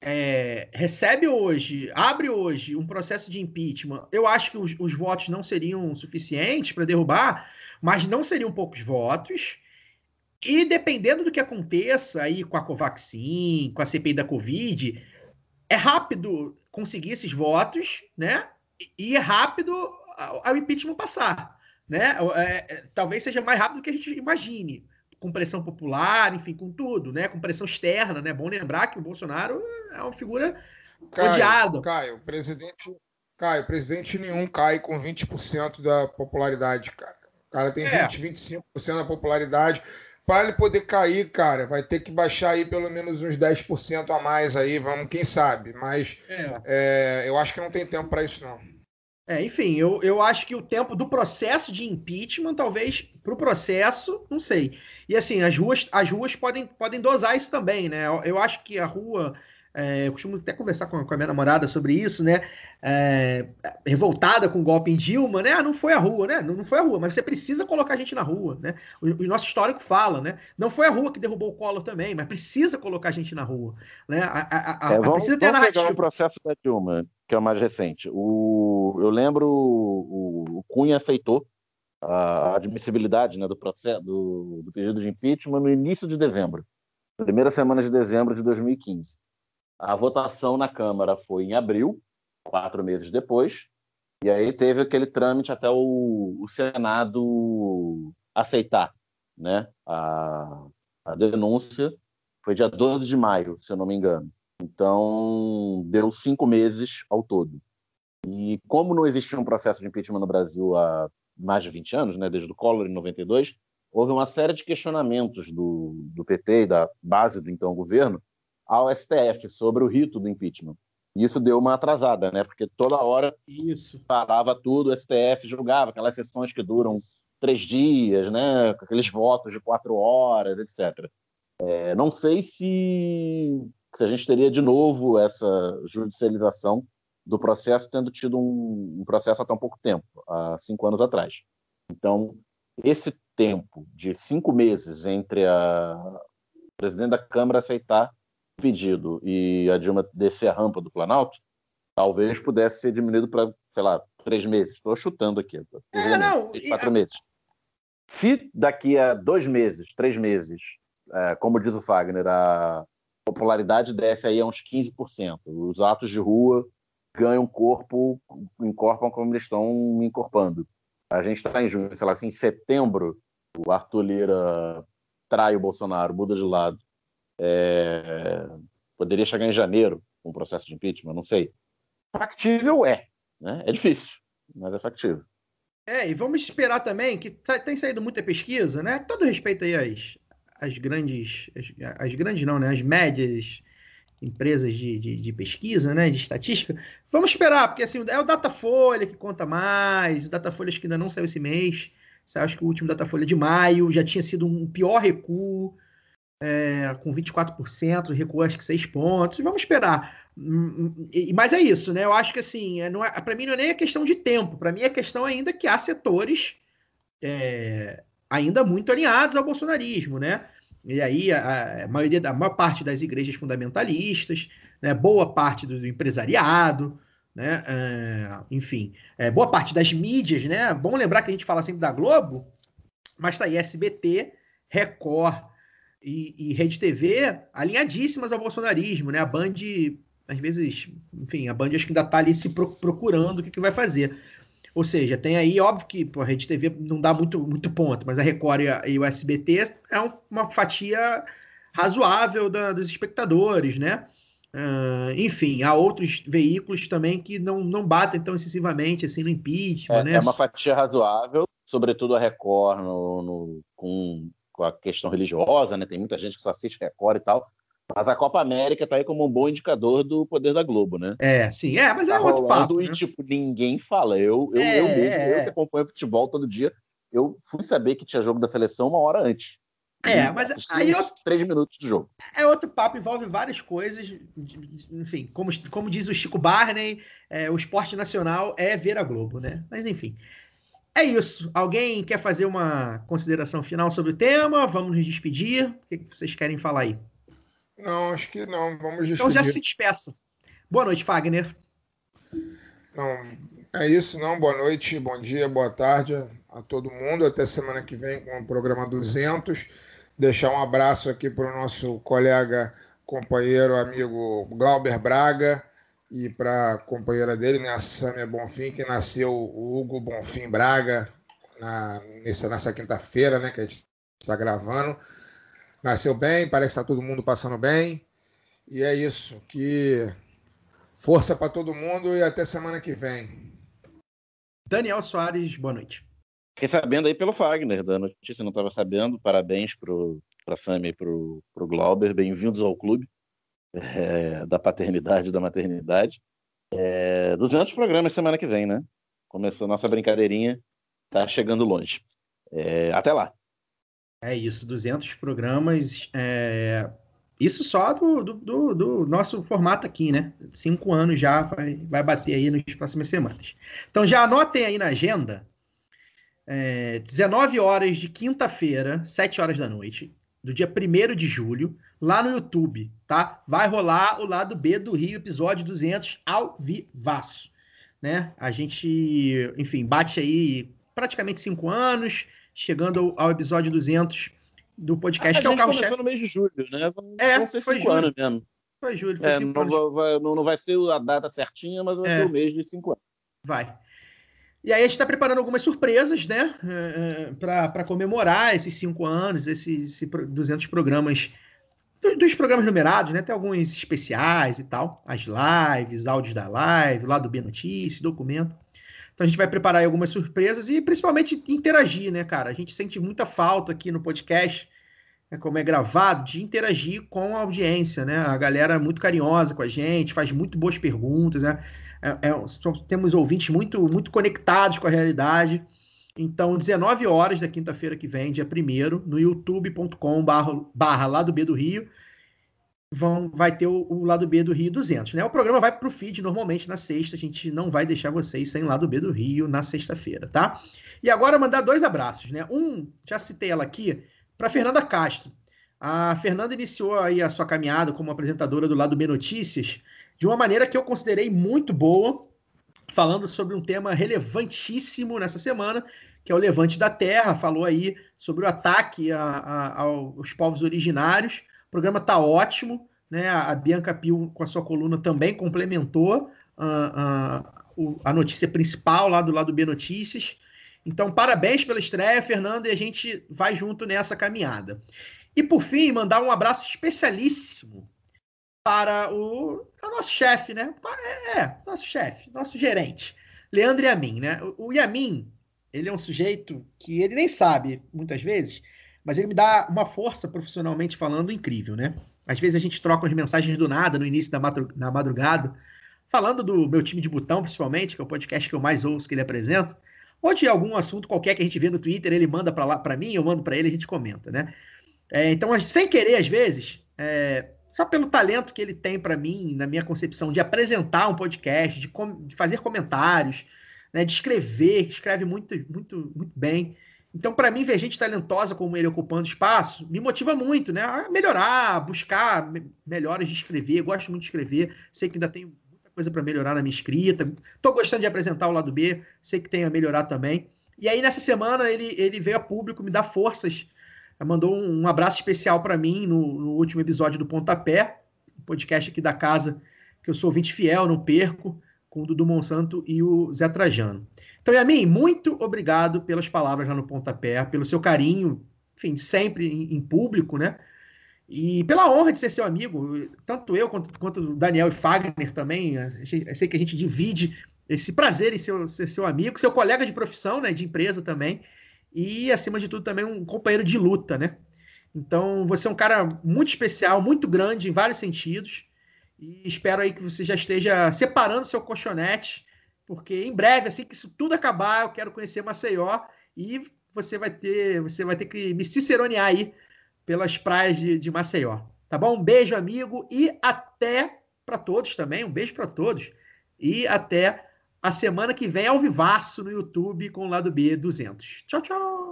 é, recebe hoje, abre hoje um processo de impeachment, eu acho que os, os votos não seriam suficientes para derrubar, mas não seriam poucos votos. E dependendo do que aconteça aí com a Covaxin, com a CPI da Covid, é rápido conseguir esses votos, né? E é rápido ao impeachment passar, né? É, é, talvez seja mais rápido do que a gente imagine. Com pressão popular, enfim, com tudo, né? Com pressão externa, né? Bom lembrar que o Bolsonaro é uma figura Caio, odiada. Caio, presidente, Caio, presidente nenhum cai com 20% da popularidade, cara. O cara tem É. 20, 25% da popularidade. Para ele poder cair, cara, vai ter que baixar aí pelo menos uns 10% a mais aí, vamos, quem sabe. Mas É. é, eu acho que não tem tempo para isso, não. É, enfim, eu, eu acho que o tempo do processo de impeachment, talvez, para o processo, não sei. E assim, as ruas, as ruas podem, podem dosar isso também, né? Eu, eu acho que a rua. É, eu costumo até conversar com, a- com a minha namorada sobre isso, né? É, revoltada com o golpe em Dilma, né? Ah, não foi a rua, né? Não, não foi a rua, mas você precisa colocar a gente na rua, né? O, o nosso histórico fala, né? Não foi a rua que derrubou o Collor também, mas precisa colocar a gente na rua, né? A, a- a- É, a- vamos, precisa ter a vamos pegar narrativa. o processo da Dilma, que é o mais recente. O, eu lembro o, o Cunha aceitou a admissibilidade né, do, processo, do, do pedido de impeachment no início de dezembro, primeira semana de dezembro de 2015. A votação na Câmara foi em abril, quatro meses depois, e aí teve aquele trâmite até o, o Senado aceitar né, a, a denúncia. Foi dia 12 de maio, se eu não me engano. Então, deu cinco meses ao todo. E como não existia um processo de impeachment no Brasil há mais de 20 anos, né, desde o Collor em 92, houve uma série de questionamentos do, do PT e da base do então governo ao STF sobre o rito do impeachment. E isso deu uma atrasada, né, porque toda hora Isso. parava tudo, o STF julgava aquelas sessões que duram três dias, né, com aqueles votos de quatro horas, etc. É, não sei se, se a gente teria de novo essa judicialização do processo, tendo tido um, um processo há tão pouco tempo, há cinco anos atrás. Então, esse tempo de cinco meses entre a o presidente da Câmara aceitar pedido e a Dilma descer a rampa do Planalto, talvez pudesse ser diminuído para, sei lá, três meses. Estou chutando aqui. É, não, três, e quatro a- meses. Se daqui a dois meses, três meses, é, como diz o Fagner, a popularidade desce aí a uns 15%. Os atos de rua ganham corpo, incorporam como eles estão encorpando. A gente está em junho, sei lá, assim, em setembro, o Arthur Lira trai o Bolsonaro, muda de lado. É, Poderia chegar em janeiro com o processo de impeachment, não sei. Factível é, né? É difícil, mas é factível. É, e vamos esperar também, que tá- tem saído muita pesquisa, né? Todo respeito aí às, às grandes, as, as grandes não, né? As médias empresas de, de, de pesquisa, né? De estatística. Vamos esperar, porque assim, é o Datafolha que conta mais, o Datafolha acho que ainda não saiu esse mês, acha que o último Datafolha de maio já tinha sido um pior recuo, é, com 24%, recuou acho que 6 pontos. Vamos esperar. Hum, hum, Mas é isso, né? Eu acho que assim, é, é, para mim não é nem a questão de tempo, para mim é questão ainda que há setores é, ainda muito alinhados ao bolsonarismo, né? E aí a, a maioria da maior parte das igrejas fundamentalistas, né? boa parte do empresariado, né? É, enfim, é, boa parte das mídias, né? Bom lembrar que a gente fala sempre da Globo, mas tá aí SBT, Record e, e Rede TV alinhadíssimas ao bolsonarismo, né? A Band, às vezes, enfim, a Band acho que ainda tá ali se pro- procurando o que, que vai fazer. Ou seja, tem aí, óbvio que pô, a Rede TV não dá muito, muito ponto, mas a Record e, a- e o SBT é um- uma fatia razoável da- dos espectadores, né? Ah, enfim, há outros veículos também que não, não batem tão excessivamente assim no impeachment, É, né? é uma fatia razoável, sobretudo a Record no, no- com, com a questão religiosa, né? Tem muita gente que só assiste Record e tal. Mas a Copa América tá aí como um bom indicador do poder da Globo, né? É, sim, é, mas é Tá outro papo. e, né? tipo, ninguém fala. Eu, eu, É, eu mesmo, é, eu que acompanho futebol todo dia, eu fui saber que tinha jogo da seleção uma hora antes. É, E mas aí três minutos do jogo. É outro papo, envolve várias coisas. Enfim, como, como diz o Chico Barney, é, o esporte nacional é ver a Globo, né? Mas enfim. É isso. Alguém quer fazer uma consideração final sobre o tema? Vamos nos despedir. O que vocês querem falar aí? Não, acho que não. Vamos Então despedir. já se despeça. Boa noite, Fagner. Não, é isso, não. Boa noite, bom dia, boa tarde a todo mundo. Até semana que vem com o programa 200. Deixar um abraço aqui para o nosso colega, companheiro, amigo Glauber Braga e para a companheira dele, né, a Sâmia Bonfim, que nasceu o Hugo Bonfim Braga na, nessa, nessa quinta-feira, né, que a gente Está gravando. Nasceu bem, parece que está todo mundo passando bem. E é isso. Que força para todo mundo e até semana que vem. Daniel Soares, boa noite. Fiquei sabendo aí pelo Fagner da notícia, não estava sabendo. Parabéns para a Sami e para o Glauber. Bem-vindos ao clube é, da paternidade da maternidade. É, 200 programas semana que vem, né? Começou nossa brincadeirinha, tá chegando longe. É, até lá. É isso, 200 programas. É... Isso só do, do, do, do, nosso formato aqui, né? Cinco anos já vai, vai bater aí nas próximas semanas. Então já anotem aí na agenda. É, 19 horas de quinta-feira, 7 horas da noite, do dia 1 de julho, lá no YouTube, tá? Vai rolar o lado B do Rio, episódio 200, ao vivaço, né? A gente, enfim, bate aí praticamente cinco anos, chegando ao, ao episódio 200 do podcast, a que é o carro começou no mês de julho, né? Vão, é, vão ser foi cinco julho. anos mesmo. Foi julho, foi É, cinco não, anos. vai, não, não vai ser a data certinha, mas vai É. ser o mês de cinco anos. Vai. E aí a gente está preparando algumas surpresas, né? para comemorar esses cinco anos, esses, esses pro- 200 programas, do- dos programas numerados, né? Tem alguns especiais e tal, as lives, áudios da live, lá do B Notícias, documento. Então a gente vai preparar algumas surpresas e principalmente interagir, né, cara? A gente sente muita falta aqui no podcast, né, como é gravado, de interagir com a audiência, né? A galera é muito carinhosa com a gente, faz muito boas perguntas, né? É- é- temos ouvintes muito, muito conectados com a realidade. Então, 19 horas da quinta-feira que vem, dia 1 no youtube.com barra Lado B do Rio, vão, vai ter o, o Lado B do Rio 200, né? O programa vai para o feed normalmente na sexta, a gente não vai deixar vocês sem Lado B do Rio na sexta-feira, tá? E agora mandar dois abraços, né? Um, já citei ela aqui, para Fernanda Castro. A Fernanda iniciou aí a sua caminhada como apresentadora do Lado B Notícias de uma maneira que eu considerei muito boa, falando sobre um tema relevantíssimo nessa semana, que é o Levante da Terra. Falou aí sobre o ataque a- a- aos povos originários. O programa tá ótimo, né? A Bianca Pio, com a sua coluna, também complementou ah, ah, o- a notícia principal lá do lado B Notícias. Então, parabéns pela estreia, Fernando, e a gente vai junto nessa caminhada. E por fim, mandar um abraço especialíssimo para o, é o nosso chefe, né? É, é, nosso chefe, nosso gerente, Leandro Yamin, né? O, Yamin, ele é um sujeito que ele nem sabe muitas vezes, mas ele me dá uma força profissionalmente falando incrível, né? Às vezes a gente troca umas mensagens do nada no início da na madrugada, falando do meu time de botão, principalmente, que é o podcast que eu mais ouço que ele apresenta, ou de algum assunto qualquer que a gente vê no Twitter, ele manda para lá para mim, eu mando para ele, a gente comenta, né? É, então, sem querer, às vezes, é, só pelo talento que ele tem para mim, na minha concepção, de apresentar um podcast, de, com- de fazer comentários, né, de escrever, escreve muito, muito, muito bem. Então, para mim, ver gente talentosa como ele ocupando espaço me motiva muito, né? A melhorar, buscar me- melhoras de escrever. Gosto muito de escrever, sei que ainda tenho muita coisa para melhorar na minha escrita. Estou gostando de apresentar o lado B, sei que tem a melhorar também. E aí, nessa semana, ele, ele veio a público me dar forças mandou um, abraço especial para mim no, no último episódio do Pontapé, podcast aqui da casa, que eu sou ouvinte fiel, não perco, com o Dudu Monsanto e o Zé Trajano. Então, Yamin, muito obrigado pelas palavras lá no Pontapé, pelo seu carinho, enfim, sempre em, em público, né? E pela honra de ser seu amigo, tanto eu quanto, quanto o Daniel e Fagner também, eu sei que a gente divide esse prazer em ser, ser seu amigo, seu colega de profissão, né, de empresa também, e, acima de tudo, também um companheiro de luta, né? Então, você é um cara muito especial, muito grande em vários sentidos. E espero aí que você já esteja separando seu colchonete, porque em breve, assim que isso tudo acabar, eu quero conhecer Maceió e você vai ter, você vai ter que me ciceronear aí pelas praias de, de Maceió. Tá bom? Um beijo, amigo, e até para todos também. Um beijo para todos. E até a semana que vem ao vivaço no YouTube com o lado B 200. Tchau, tchau.